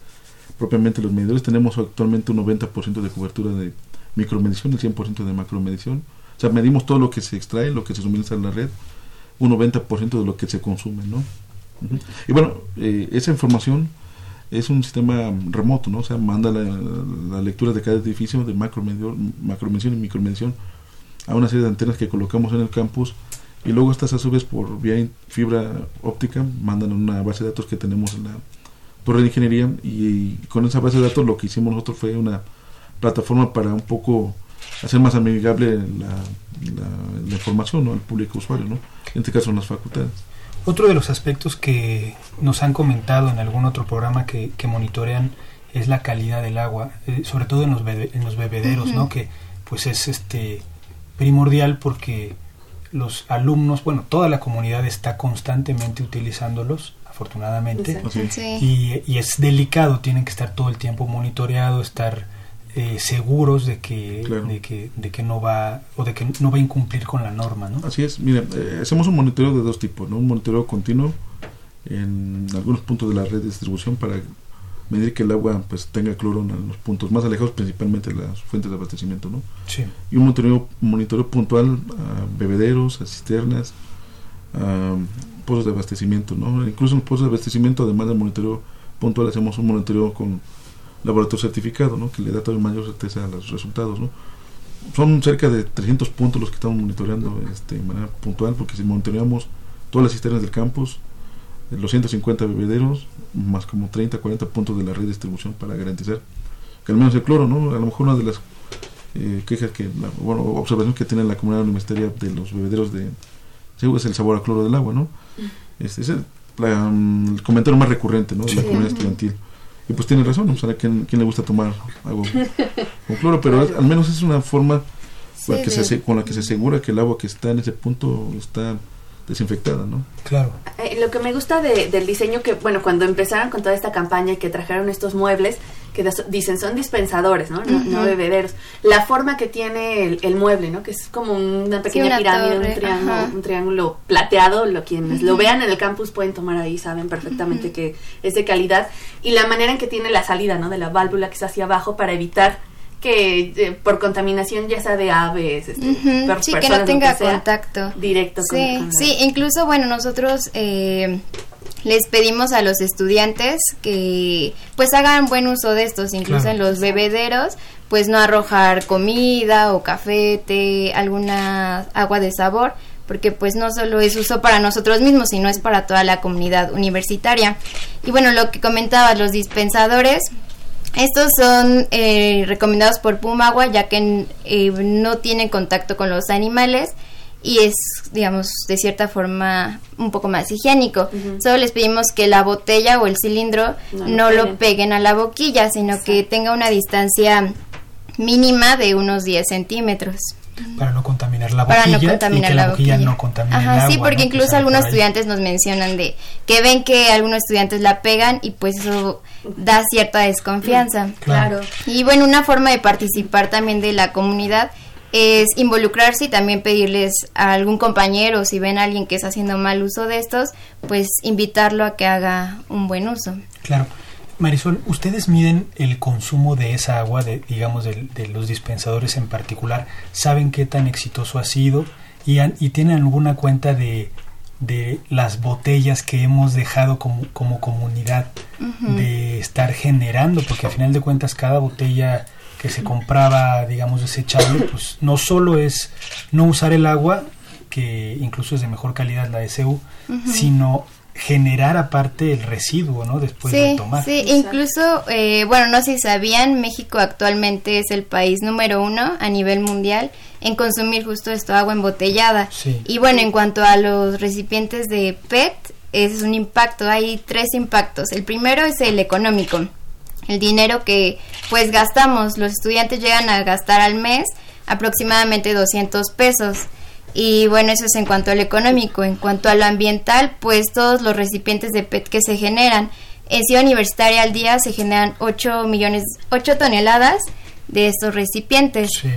propiamente los medidores. Tenemos actualmente un 90% de cobertura de micromedición, el 100% de macromedición. O sea, medimos todo lo que se extrae, lo que se suministra en la red, un 90% de lo que se consume, ¿no? Y bueno, eh, esa información es un sistema remoto, ¿no? O sea, manda la, lectura de cada edificio de macromedición y micromedición a una serie de antenas que colocamos en el campus y luego estas a su vez por vía fibra óptica mandan una base de datos que tenemos en la por la ingeniería y, con esa base de datos lo que hicimos nosotros fue una plataforma para un poco hacer más amigable la, la, información ¿no? al público usuario, ¿no? en este caso en las facultades. Otro de los aspectos que nos han comentado en algún otro programa que, que monitorean es la calidad del agua, eh, sobre todo en los, en los bebederos, ¿no? que pues es este primordial porque los alumnos, bueno, toda la comunidad está constantemente utilizándolos afortunadamente. Sí. Y, y es delicado, tienen que estar todo el tiempo monitoreado, estar eh, seguros de que, Claro. de que de que no va o de que no va a incumplir con la norma, ¿no? Así es, mira, eh, hacemos un monitoreo de dos tipos, ¿no? Un monitoreo continuo en algunos puntos de la red de distribución para medir que el agua pues tenga cloro en los puntos más alejados, principalmente las fuentes de abastecimiento, ¿no? Sí. Y un monitoreo, monitoreo puntual a bebederos, a cisternas, a pozos de abastecimiento, ¿no? Incluso en los pozos de abastecimiento, además del monitoreo puntual, hacemos un monitoreo con laboratorio certificado, ¿no? Que le da todavía mayor certeza a los resultados, ¿no? Son cerca de 300 puntos los que estamos monitoreando este, de manera puntual, porque si monitoreamos todas las cisternas del campus, eh, los 150 bebederos, más como 30, 40 puntos de la red de distribución para garantizar que al menos el cloro, ¿no? A lo mejor una de las eh, quejas que, la, bueno, observación que tiene la comunidad universitaria de los bebederos de es el sabor a cloro del agua, ¿no? Este es el, la, mm, el comentario más recurrente, ¿no? De la comunidad estudiantil. Y pues tiene razón. O sea, ¿a quién, quién le gusta tomar agua con cloro? Pero al menos es una forma Sí, que se, con la que se asegura que el agua que está en ese punto está desinfectada, ¿no? Claro. Eh, lo que me gusta de- del diseño que, bueno, cuando empezaron con toda esta campaña y que trajeron estos muebles, que das- dicen son dispensadores, ¿no? No, bebederos. La forma que tiene el, el mueble, ¿no? Que es como una pequeña una pirámide, torre, un, triángulo, un triángulo plateado. Lo quienes lo vean en el campus pueden tomar ahí, saben perfectamente que es de calidad. Y la manera en que tiene la salida, ¿no? De la válvula que es hacia abajo para evitar que eh, por contaminación ya sea de aves, este, per- Sí, que personas, no lo tenga contacto. directo con- Sí, con la- sí, incluso, bueno, nosotros eh, les pedimos a los estudiantes que pues hagan buen uso de estos, incluso Claro. en los bebederos, pues no arrojar comida o café, té, alguna agua de sabor, porque pues no solo es uso para nosotros mismos, sino es para toda la comunidad universitaria. Y bueno, lo que comentaba, los dispensadores, estos son eh, recomendados por Pumagua ya que eh, no tienen contacto con los animales y es, digamos, de cierta forma un poco más higiénico. Solo les pedimos que la botella o el cilindro No no, lo peguen a la boquilla, sino que tenga una distancia mínima de unos 10 centímetros. Para no contaminar la Para boquilla no contaminar y que la, la boquilla, boquilla. no contamine Ajá, el agua. sí, porque incluso algunos estudiantes nos mencionan de que ven que algunos estudiantes la pegan y pues eso da cierta desconfianza. Claro. Y bueno, una forma de participar también de la comunidad es involucrarse y también pedirles a algún compañero, si ven a alguien que está haciendo mal uso de estos, pues invitarlo a que haga un buen uso. Claro. Marisol, ¿ustedes miden el consumo de esa agua, de, digamos, de, de los dispensadores en particular? ¿Saben qué tan exitoso ha sido? ¿Y, han- y tienen alguna cuenta de, de las botellas que hemos dejado como, como comunidad de estar generando? Porque al final de cuentas cada botella que se compraba, digamos, desechable, pues no solo es no usar el agua, que incluso es de mejor calidad la SU, sino generar aparte el residuo, ¿no? Después de tomar. sí, Exacto. incluso, eh, bueno, no sé si sabían, México actualmente es el país número uno a nivel mundial en consumir justo esto, agua embotellada. Sí. Y bueno, en cuanto a los recipientes de PET, es un impacto, hay tres impactos. El primero es el económico, el dinero que pues gastamos, los estudiantes llegan a gastar al mes aproximadamente 200 pesos. Y bueno, eso es en cuanto al económico. En cuanto a lo ambiental, pues todos los recipientes de PET que se generan. En Ciudad Universitaria al día se generan 8 millones, 8 toneladas de estos recipientes. Sí.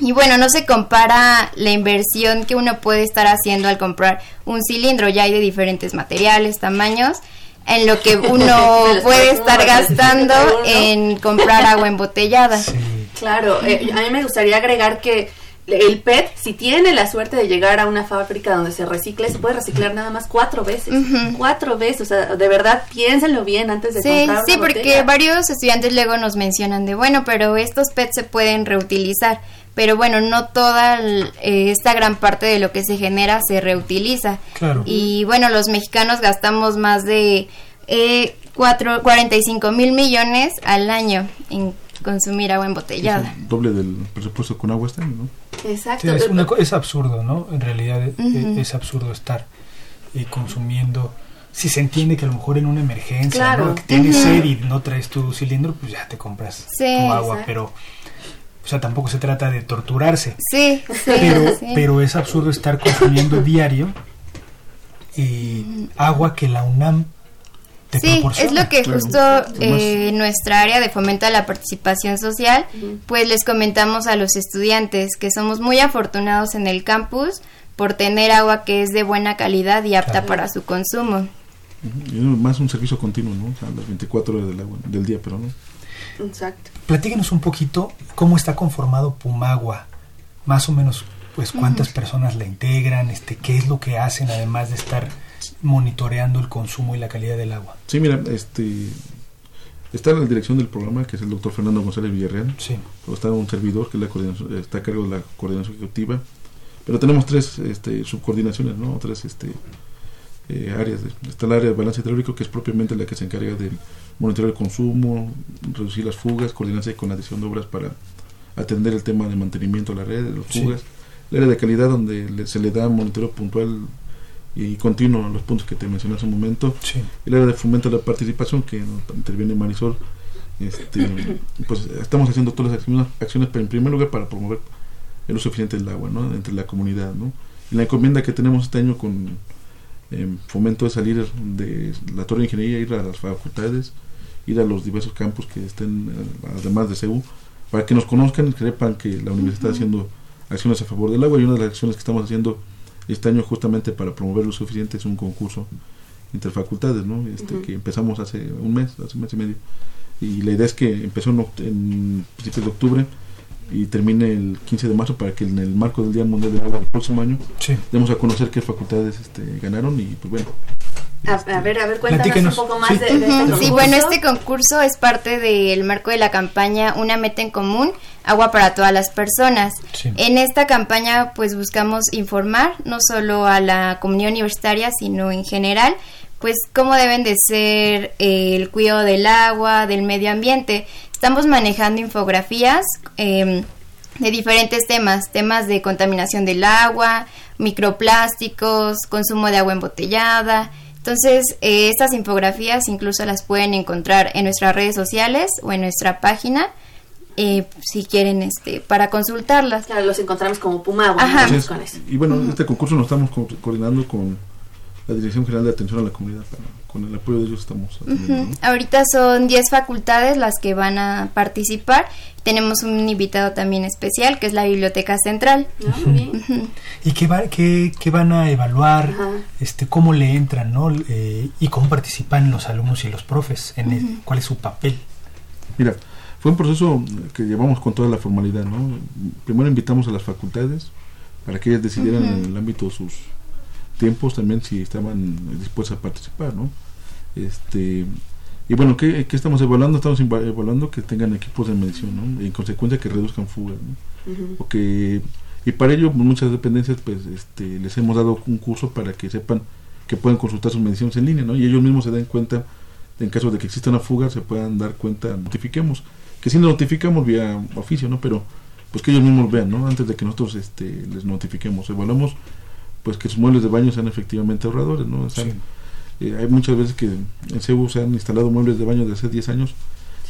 Y bueno, no se compara la inversión que uno puede estar haciendo al comprar un cilindro, ya hay de diferentes materiales, tamaños, en lo que uno puede estar gastando en comprar agua embotellada. Sí. Claro, eh, a mí me gustaría agregar que el PET, si tiene la suerte de llegar a una fábrica donde se recicle, se puede reciclar nada más cuatro veces. Cuatro veces, o sea, de verdad, piénsenlo bien antes de Sí, comprar sí, una porque botella. varios estudiantes luego nos mencionan de, bueno, pero estos PET se pueden reutilizar, pero bueno, no toda el- eh, esta gran parte de lo que se genera se reutiliza. Claro. Y bueno, los mexicanos gastamos más de eh, cuatro, 45 mil millones al año en consumir agua Es embotellada. el doble del presupuesto con agua año, ¿no? Exacto. Sí, es, una co- es absurdo, ¿no? En realidad eh, Ujú. es absurdo estar eh, consumiendo. Si se entiende que a lo mejor en una emergencia, Claro. ¿no? que tienes Ujú. sed y no traes tu cilindro, pues ya te compras Sí, tu agua, exacto. pero o sea, tampoco se trata de torturarse. Sí, sí, Pero, sí. pero es absurdo estar consumiendo diario eh, agua que la UNAM sí, es lo que justo eh, nuestra área de fomento a la participación social, pues les comentamos a los estudiantes que somos muy afortunados en el campus por tener agua que es de buena calidad y apta para su consumo. Y más un servicio continuo, ¿no? O sea, las 24 horas del, agua, del día, pero no. Exacto. Platíquenos un poquito cómo está conformado Pumagua, más o menos, pues cuántas personas la integran, este, qué es lo que hacen además de estar monitoreando el consumo y la calidad del agua. Sí, mira, este está en la dirección del programa, que es el doctor Fernando González Villarreal. Sí. está un servidor, que la está a cargo de la coordinación ejecutiva. Pero tenemos tres este, subcoordinaciones, ¿no? Tres este, eh, áreas. Está el área de balance hidráulico, que es propiamente la que se encarga de monitorear el consumo, reducir las fugas, coordinarse con la adición de obras para atender el tema de mantenimiento de la red, de las fugas. El área de calidad, donde se le da monitoreo puntual y continuo los puntos que te mencioné hace un momento. El área de fomento de la participación, que interviene Marisol. Este, pues estamos haciendo todas las acciones, acciones en primer lugar para promover el uso eficiente del agua ¿no? entre la comunidad. ¿no? Y la encomienda que tenemos este año con eh, fomento de salir de la Torre de Ingeniería, ir a las facultades, ir a los diversos campos que estén, además de CEU, para que nos conozcan y sepan que la universidad está haciendo acciones a favor del agua y una de las acciones que estamos haciendo este año justamente para promover lo suficiente es un concurso interfacultades, ¿no? Este, que empezamos hace un mes, hace un mes y medio. Y la idea es que empezó en, en principios de octubre y termine el 15 de marzo para que en el marco del Día Mundial del Agua del próximo año demos a conocer qué facultades este, ganaron y pues bueno. A, ver, a ver, cuéntanos un poco más de, este Sí, bueno, este concurso es parte del marco de la campaña Una meta en común, agua para todas las personas. En esta campaña pues buscamos informar no solo a la comunidad universitaria, sino en general pues cómo deben de ser eh, el cuidado del agua, del medio ambiente. Estamos manejando infografías em, de diferentes temas, temas de contaminación del agua, microplásticos, consumo de agua embotellada. Entonces, eh, estas infografías incluso las pueden encontrar en nuestras redes sociales o en nuestra página. Eh, si quieren este para consultarlas. Claro, los encontramos como Pumagua. y bueno, este concurso lo estamos coordinando con la Dirección General de Atención a la Comunidad. Con el apoyo de ellos estamos. Ahorita son 10 facultades las que van a participar. Tenemos un invitado también especial, que es la Biblioteca Central. Ah, ¿Y qué, va, qué, qué, van a evaluar? este ¿Cómo le entran? ¿no? Eh, ¿Y cómo participan los alumnos y los profes? En ¿Cuál es su papel? Mira, fue un proceso que llevamos con toda la formalidad. ¿no? Primero invitamos a las facultades para que ellas decidieran en el ámbito de sus tiempos también si estaban dispuestos a participar, ¿no? Este, y bueno, ¿qué, estamos evaluando? Estamos evaluando que tengan equipos de medición, ¿no? Y en consecuencia que reduzcan fugas, ¿no? y para ello muchas dependencias pues este, les hemos dado un curso para que sepan que pueden consultar sus mediciones en línea, ¿no? Y ellos mismos se den cuenta, en caso de que exista una fuga, se puedan dar cuenta, notifiquemos, que si notificamos vía oficio, ¿no? Pero pues que ellos mismos vean, ¿no? Antes de que nosotros este, les notifiquemos, evaluamos pues que sus muebles de baño sean efectivamente ahorradores, ¿no? Eh, hay muchas veces que en CEU se han instalado muebles de baño de hace 10 años.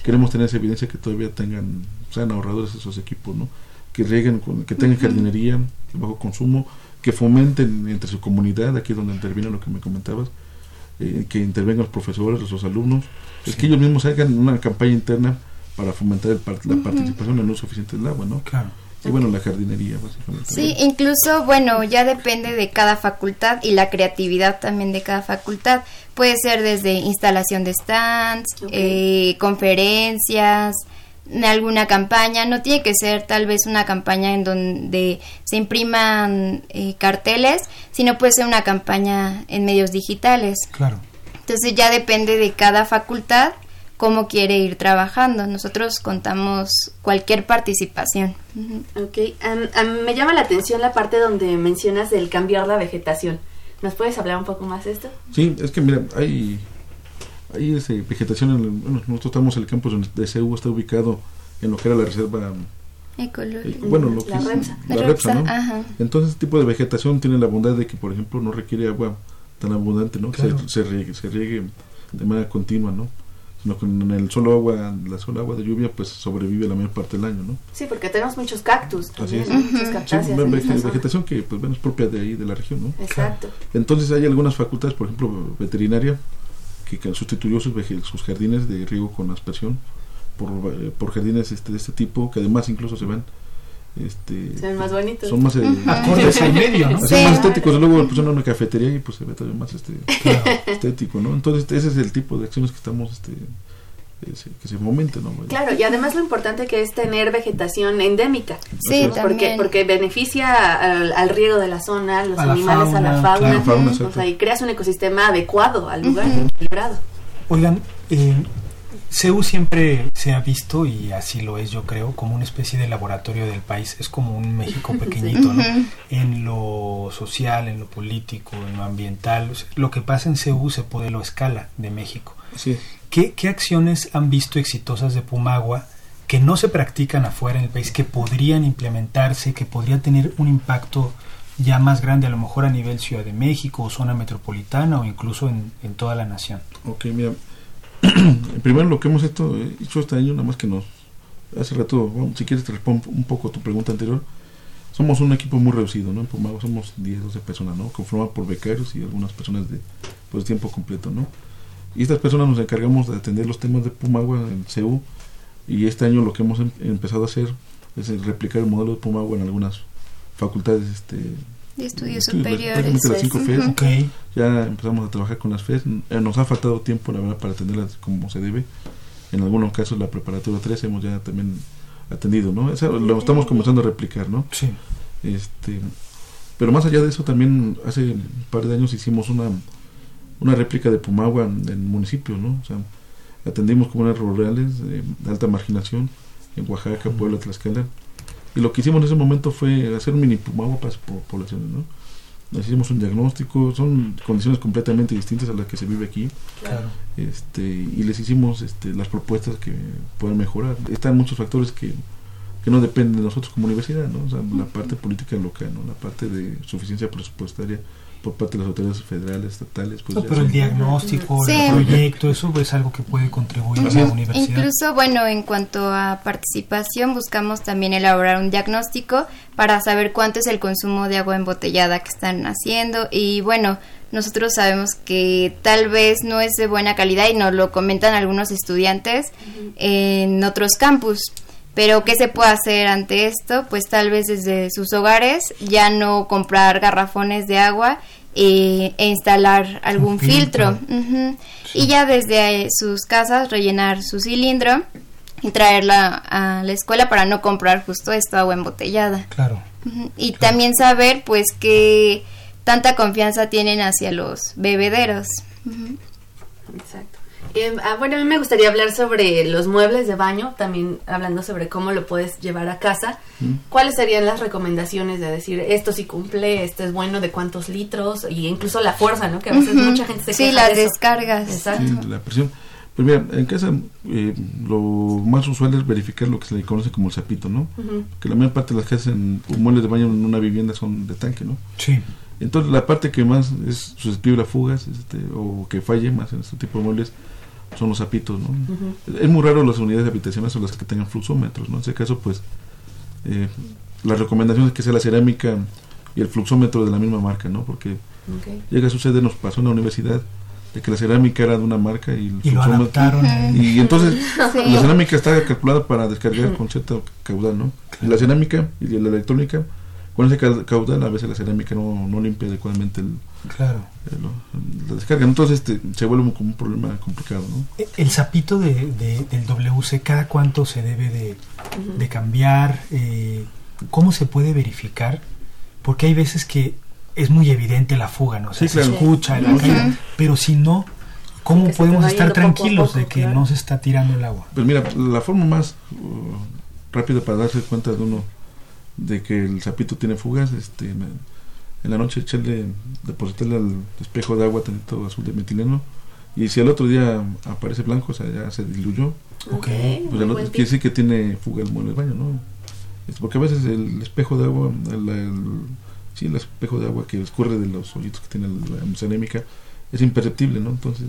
Queremos tener esa evidencia que todavía tengan, sean ahorradores esos equipos, ¿no? Que rieguen, que tengan jardinería de bajo consumo, que fomenten entre su comunidad, aquí es donde interviene lo que me comentabas, eh, que intervengan los profesores, los alumnos, es que ellos mismos hagan una campaña interna para fomentar el, la participación en el uso eficiente del agua, ¿no? Claro. Y bueno, la jardinería, básicamente. Sí, incluso, bueno, ya depende de cada facultad y la creatividad también de cada facultad. Puede ser desde instalación de stands, eh, conferencias, alguna campaña. No tiene que ser tal vez una campaña en donde se impriman eh, carteles, sino puede ser una campaña en medios digitales. Claro. Entonces ya depende de cada facultad cómo quiere ir trabajando. Nosotros contamos cualquier participación. Ok, me llama la atención la parte donde mencionas del cambiar la vegetación. ¿Nos puedes hablar un poco más de esto? Sí, es que mira, hay, hay vegetación, en bueno, nosotros estamos en el campus de CEU, está ubicado en lo que era la reserva ecológica. Eh, bueno, lo que la es, la, ¿no? Entonces, este tipo de vegetación tiene la bondad de que, por ejemplo, no requiere agua tan abundante, ¿no? Que se, riegue, se riegue de manera continua, ¿no? Sino con el solo agua, la sola agua de lluvia, pues sobrevive la mayor parte del año, ¿no? Sí, porque tenemos muchos cactus. Así es. Muchos vegetación que pues, bueno, es propia de ahí, de la región, ¿no? Exacto. Entonces hay algunas facultades, por ejemplo, veterinaria, que, sustituyó sus, sus jardines de riego con aspersión por, eh, por jardines este, de este tipo, que además incluso se ven este, son más bonitos. Son más eh, acordes al medio, ¿no? Son más estéticos. Luego pusieron una cafetería y pues se ve todavía más este, estético, ¿no? Entonces ese es el tipo de acciones que estamos este, que se fomente, ¿no? Claro, y además lo importante que es tener vegetación endémica. Sí, porque, porque beneficia al, riego de la zona, los animales, a la fauna, o sea, y creas un ecosistema adecuado al lugar, equilibrado. Oigan, eh, CEU siempre se ha visto, y así lo es yo creo, como una especie de laboratorio del país. Es como un México pequeñito, ¿no? En lo social, en lo político, en lo ambiental. Lo que pasa en CEU se puede lo escala de México. Sí. ¿Qué, ¿Qué acciones han visto exitosas de Pumagua que no se practican afuera en el país, que podrían implementarse, que podrían tener un impacto ya más grande, a lo mejor a nivel Ciudad de México o zona metropolitana o incluso en, en toda la nación? Ok, mira, primero lo que hemos hecho, hecho este año, nada más que nos... Hace rato, si quieres te respondo un poco tu pregunta anterior. Somos un equipo muy reducido, ¿no? En Pumago somos 10, 12 personas, ¿no? Conformado por becarios y algunas personas de pues, tiempo completo, ¿no? Y estas personas nos encargamos de atender los temas de Pumagua en CEU y este año lo que hemos em-, empezado a hacer es replicar el modelo de Pumagua en algunas facultades este, de estudios, superiores. Las cinco Ya empezamos a trabajar con las FES. Eh, nos ha faltado tiempo, la verdad, para atenderlas como se debe. En algunos casos, la preparatoria 3 hemos ya también atendido, ¿no? Eso lo estamos comenzando a replicar, ¿no? Sí. Este, pero más allá de eso, también hace un par de años hicimos una, una réplica de Pumagua en el municipio, ¿no? O sea, atendimos comunidades rurales de alta marginación en Oaxaca, Puebla, Tlaxcala y lo que hicimos en ese momento fue hacer un mini Pumagua para poblaciones, ¿no? Hicimos un diagnóstico, son condiciones completamente distintas a las que se vive aquí. Claro. Este, y les hicimos este, las propuestas que pueden mejorar. Están muchos factores que, que no dependen de nosotros como universidad, ¿no? O sea, la parte política local, ¿no? La parte de suficiencia presupuestaria por parte de las autoridades federales, estatales. Pues pero el diagnóstico, el proyecto, eso es algo que puede contribuir a la universidad. Incluso, bueno, en cuanto a participación, buscamos también elaborar un diagnóstico para saber cuánto es el consumo de agua embotellada que están haciendo y bueno, nosotros sabemos que tal vez no es de buena calidad y nos lo comentan algunos estudiantes en otros campus. Pero ¿qué se puede hacer ante esto? Pues tal vez desde sus hogares ya no comprar garrafones de agua e instalar algún filtro. Y ya desde sus casas rellenar su cilindro y traerla a la escuela para no comprar justo esta agua embotellada. Claro. Y también saber pues que tanta confianza tienen hacia los bebederos. Exacto. Eh, ah, bueno, a mí me gustaría hablar sobre los muebles de baño, también hablando sobre cómo lo puedes llevar a casa. Mm. ¿Cuáles serían las recomendaciones de decir esto sí cumple, esto es bueno, de cuántos litros y incluso la fuerza, ¿no? Que a veces mucha gente se Sí, las descargas. Exacto. la presión. Pues mira, en casa eh, lo más usual es verificar lo que se le conoce como el zapito, ¿no? Que la mayor parte de las casas en muebles de baño en una vivienda son de tanque, ¿no? Sí. Entonces la parte que más es susceptible a fugas este, o que falle más en este tipo de muebles son los zapitos, ¿no? Es muy raro las unidades de habitación son las que tengan fluxómetros, ¿no? En ese caso, pues, eh, la recomendación es que sea la cerámica y el fluxómetro de la misma marca, ¿no? Porque llega a suceder, nos pasó en la universidad, de que la cerámica era de una marca y el fluxómetro... y entonces la cerámica está calculada para descargar con cierta caudal, ¿no? La cerámica y la electrónica con ese caudal a veces la cerámica no, no limpia adecuadamente el, claro. la descarga. Entonces este, se vuelve como un problema complicado. ¿no? E, el zapito de, del WC, ¿cada cuánto se debe de, cambiar? Eh, ¿Cómo se puede verificar? Porque hay veces que es muy evidente la fuga, ¿no? se escucha, pero si no, ¿cómo podemos estar tranquilos de que no se está tirando el agua? Pues mira, la forma más uh, rápida para darse cuenta de uno de que el sapito tiene fugas, este, en la noche echarle, depositarle al espejo de agua tantito azul de metileno y si al otro día aparece blanco, o sea, ya se diluyó, okay, pues el otro quiere decir que tiene fuga el mueble del baño, ¿no? Es porque a veces el espejo de agua, el, sí, el espejo de agua que escurre de los hoyitos que tiene la cerámica es imperceptible, ¿no? Entonces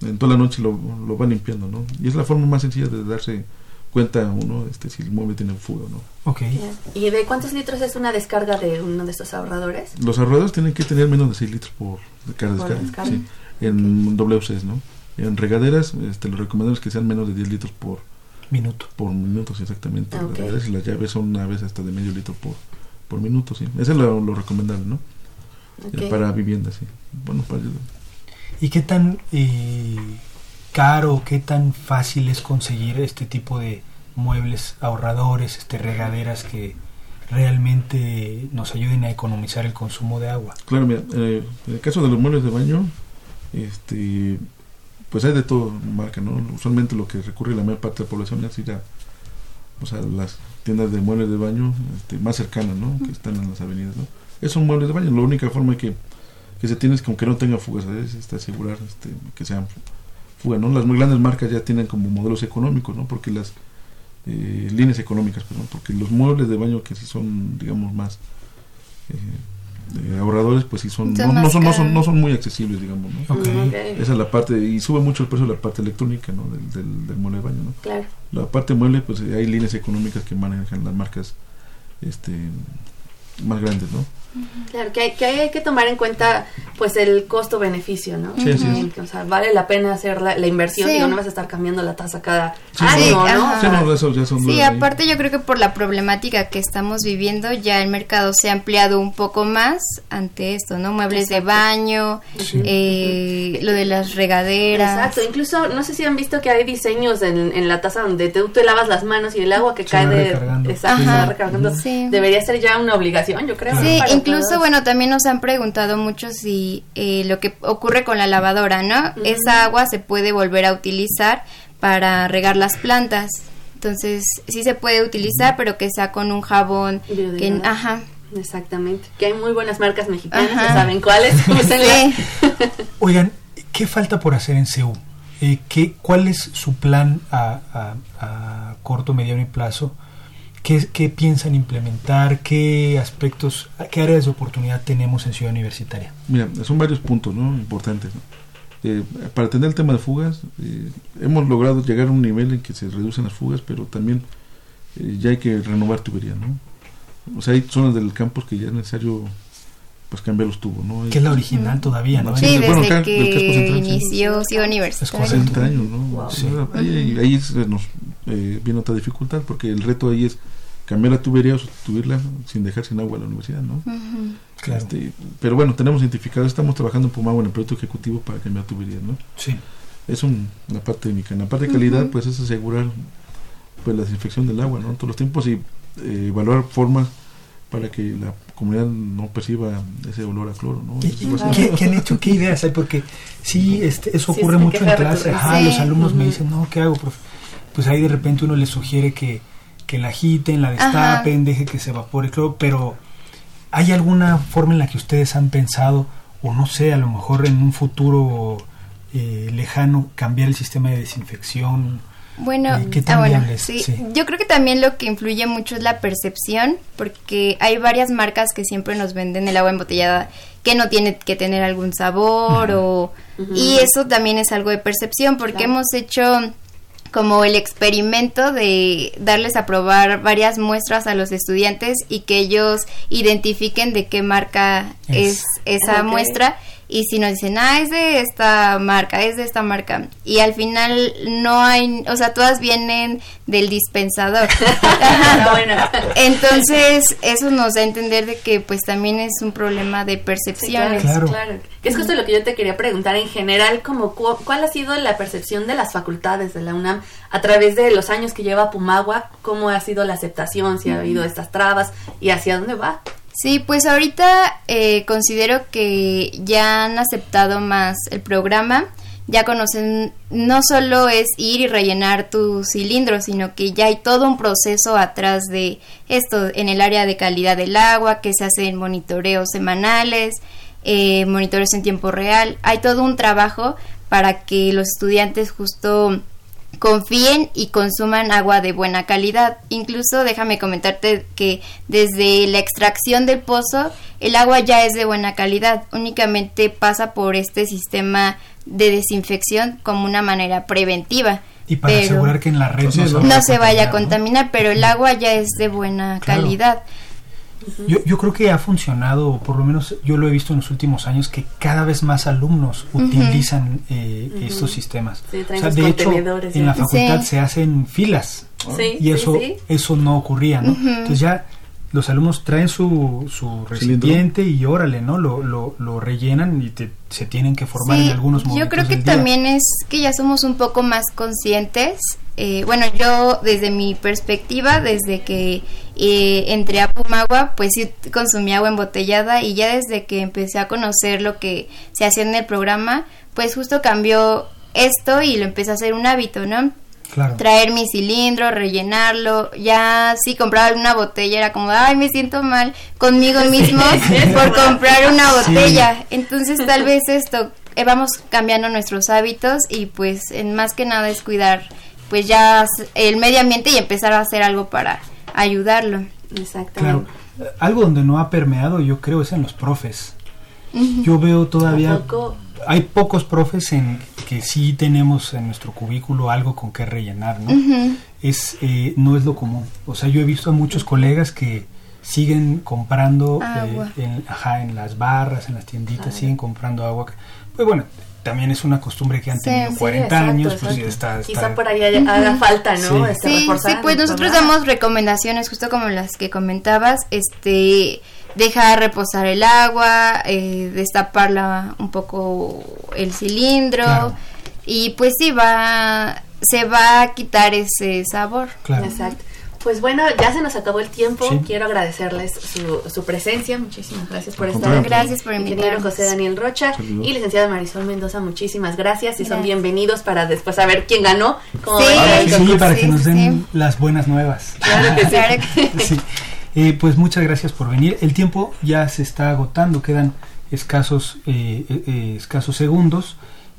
en toda la noche lo, lo va limpiando, ¿no? Y es la forma más sencilla de darse cuenta uno este, si el mueble tiene fuga o no. Ok. ¿Y de cuántos litros es una descarga de uno de estos ahorradores? Los ahorradores tienen que tener menos de 6 litros por cada Por descarga. descarga. sí. En WCs, ¿no? En regaderas, este, lo recomendable es que sean menos de 10 litros por, Minuto. por minuto, sí, exactamente. Las regaderas y las llaves son a veces hasta de medio litro por, por minuto, sí. Eso es lo, lo recomendable, ¿no? Eh. Para vivienda, sí. Bueno, para ¿Y qué tan eh, caro, qué tan fácil es conseguir este tipo de muebles ahorradores, este regaderas que realmente nos ayuden a economizar el consumo de agua? Claro, mira, eh, en el caso de los muebles de baño, este, pues hay de todo marca, ¿no? Usualmente lo que recurre la mayor parte de la población es ir a, pues, a las tiendas de muebles de baño este, más cercanas, ¿no? Que están en las avenidas, ¿no? Es un mueble de baño, la única forma que, que se tiene es que aunque no tenga fugas, ¿sabes? Este, asegurar este, que sean fugas, ¿no? Las muy grandes marcas ya tienen como modelos económicos, ¿no? Porque las eh, líneas económicas, perdón, porque los muebles de baño que sí son, digamos, más eh, eh, ahorradores, pues sí son, Son no, no son, no son, no son muy accesibles, digamos, ¿no? Ok. Mm, ok. Esa es la parte, y sube mucho el precio de la parte electrónica, ¿no? Del, del, del mueble de baño, ¿no? Claro. La parte mueble, pues hay líneas económicas que manejan las marcas este más grandes, ¿no? Claro, que hay, que hay que tomar en cuenta pues el costo-beneficio, ¿no? Sí, O sea, vale la pena hacer la, la inversión, Sí. digo, no vas a estar cambiando la taza cada Sí, año, sí, ¿no? ajá. Sí, no, esos ya son Sí, dudas ahí. aparte yo creo que por la problemática que estamos viviendo ya el mercado se ha ampliado un poco más ante esto, ¿no? Muebles de baño, eh, lo de las regaderas. Exacto, incluso no sé si han visto que hay diseños en, en la taza donde te, tú te lavas las manos y el agua que Se cae de... recargando. Exacto, Ajá. se va recargando. Sí. Debería ser ya una obligación, yo creo. Sí, para incluso, todos. bueno, también nos han preguntado mucho si eh, lo que ocurre con la lavadora, ¿no? Esa agua se puede volver a utilizar para regar las plantas. Entonces, sí se puede utilizar, pero que sea con un jabón que, ajá, Exactamente, que hay muy buenas marcas mexicanas, Ajá. ya saben cuáles. Sí. Oigan, ¿qué falta por hacer en CEU? Eh, ¿qué, ¿Cuál es su plan a, a- a corto, mediano y plazo? ¿Qué, ¿Qué piensan implementar? ¿Qué aspectos, qué áreas de oportunidad tenemos en Ciudad Universitaria? Mira, son varios puntos ¿no? importantes. ¿no? Eh, para atender el tema de fugas, eh, hemos logrado llegar a un nivel en que se reducen las fugas, pero también eh, ya hay que renovar tuberías. ¿no? O sea, hay zonas del campus que ya es necesario pues cambiar los tubos. ¿no? Que es la original todavía, ¿no? Sí, Sí, bueno, desde acá, casco que central, inició Ciudad Es Universitaria. correcto. 60 años, ¿no? Wow. Ahí, ahí se nos eh, viene otra dificultad porque el reto ahí es cambiar la tubería o sustituirla sin dejar sin agua a la universidad, ¿no? Ujú. Claro. Este, pero bueno, tenemos identificado, estamos trabajando en Pumagua en el proyecto ejecutivo para cambiar tuberías, ¿no? Sí. Es un, una parte técnica. En la parte de calidad, pues es asegurar pues la desinfección del agua, ¿no? Todos los tiempos y eh, evaluar formas para que la comunidad no perciba ese olor a cloro, ¿no? ¿Y- Eso y va a ser- ¿Qué, qué han hecho? ¿Qué ideas hay? Porque sí, este, eso ocurre sí, mucho en clase. Ajá, Sí. los alumnos me dicen, no, ¿qué hago, profe? Pues ahí de repente uno les sugiere que, que la agiten, la destapen, deje que se evapore el cloro, pero ¿hay alguna forma en la que ustedes han pensado, o no sé, a lo mejor en un futuro eh, lejano, cambiar el sistema de desinfección? Bueno, Eh, ¿qué tan ah, bueno, sí. Sí. Yo creo que también lo que influye mucho es la percepción, porque hay varias marcas que siempre nos venden el agua embotellada que no tiene que tener algún sabor o y eso también es algo de percepción, porque Claro. hemos hecho como el experimento de darles a probar varias muestras a los estudiantes y que ellos identifiquen de qué marca Es. es, esa muestra y si nos dicen, ah, es de esta marca, es de esta marca, y al final no hay, o sea, todas vienen del dispensador. Ah, bueno. Entonces, eso nos da a entender de que pues también es un problema de Sí, percepciones. Claro. claro. Que es justo lo que yo te quería preguntar en general, como cu- cuál ha sido la percepción de las facultades de la UNAM a través de los años que lleva Pumagua, cómo ha sido la aceptación, si ha habido estas trabas y hacia dónde va. Sí, pues ahorita eh, considero que ya han aceptado más el programa, ya conocen, no solo es ir y rellenar tu cilindro, sino que ya hay todo un proceso atrás de esto, en el área de calidad del agua, que se hacen monitoreos semanales, eh, monitoreos en tiempo real, hay todo un trabajo para que los estudiantes justo confíen y consuman agua de buena calidad. Incluso déjame comentarte que desde la extracción del pozo el agua ya es de buena calidad, únicamente pasa por este sistema de desinfección como una manera preventiva. Y para asegurar que en la red no, se, vaya a contaminar, pero el agua ya es de buena calidad. Yo, yo creo que ha funcionado, por lo menos yo lo he visto en los últimos años, que cada vez más alumnos utilizan eh, estos sistemas. o sea, de hecho, en la facultad se hacen filas y eso, eso no ocurría, ¿no? Entonces ya los alumnos traen su, su recipiente y órale, ¿no? Lo, lo, lo rellenan y te, se tienen que formar en algunos momentos. Yo creo que también es que ya somos un poco más conscientes. Eh, bueno, yo desde mi perspectiva, desde que eh, entré a Pumagua, pues sí consumí agua embotellada y ya desde que empecé a conocer lo que se hacía en el programa, pues justo cambió esto y lo empecé a hacer un hábito, ¿no? traer mi cilindro, rellenarlo. Ya si compraba una botella era como, ay, me siento mal conmigo mismo por comprar una botella. Entonces tal vez esto, eh, vamos cambiando nuestros hábitos y pues en más que nada es cuidar pues ya el medio ambiente y empezar a hacer algo para ayudarlo. Exactamente. Algo donde no ha permeado yo creo es en los profes. Yo veo todavía hay pocos profes en que sí tenemos en nuestro cubículo algo con que rellenar, ¿no? Es eh, no es lo común. O sea, yo he visto a muchos colegas que siguen comprando eh, en, ajá, en las barras, en las tienditas, siguen comprando agua. Pues bueno, también es una costumbre que han tenido 40 años, pues está, Quizá por ahí haga falta, ¿no? Este, sí, sí, pues nosotros damos recomendaciones justo como las que comentabas, este dejar reposar el agua, eh, destaparla un poco el cilindro y pues sí va se va a quitar ese sabor. Exacto. Pues bueno, ya se nos acabó el tiempo. Quiero agradecerles su, su, presencia. Muchísimas gracias por estar aquí. Gracias por invitarnos. José Daniel Rocha y licenciada Marisol Mendoza, muchísimas gracias y son bienvenidos para después saber quién ganó. sí, para que nos den las buenas nuevas. Claro que sí. Eh, pues muchas gracias por venir. El tiempo ya se está agotando, quedan escasos, eh, eh, escasos segundos.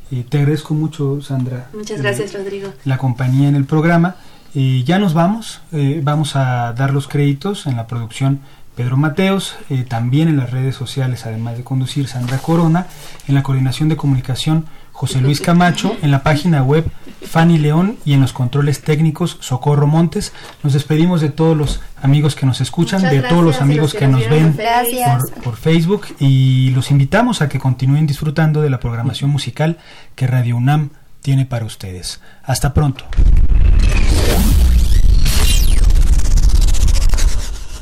te agradezco mucho, Sandra. Muchas gracias, Rodrigo. La compañía en el programa. Ya nos vamos. vamos a dar los créditos en la producción Pedro Mateos, también en las redes sociales, además de conducir Sandra Corona, en la coordinación de comunicación José Luis Camacho, en la página web Fanny León y en los controles técnicos Socorro Montes. Nos despedimos de todos los amigos que nos escuchan, de todos los amigos que nos ven por, Facebook y los invitamos a que continúen disfrutando de la programación musical que Radio UNAM tiene para ustedes. Hasta pronto.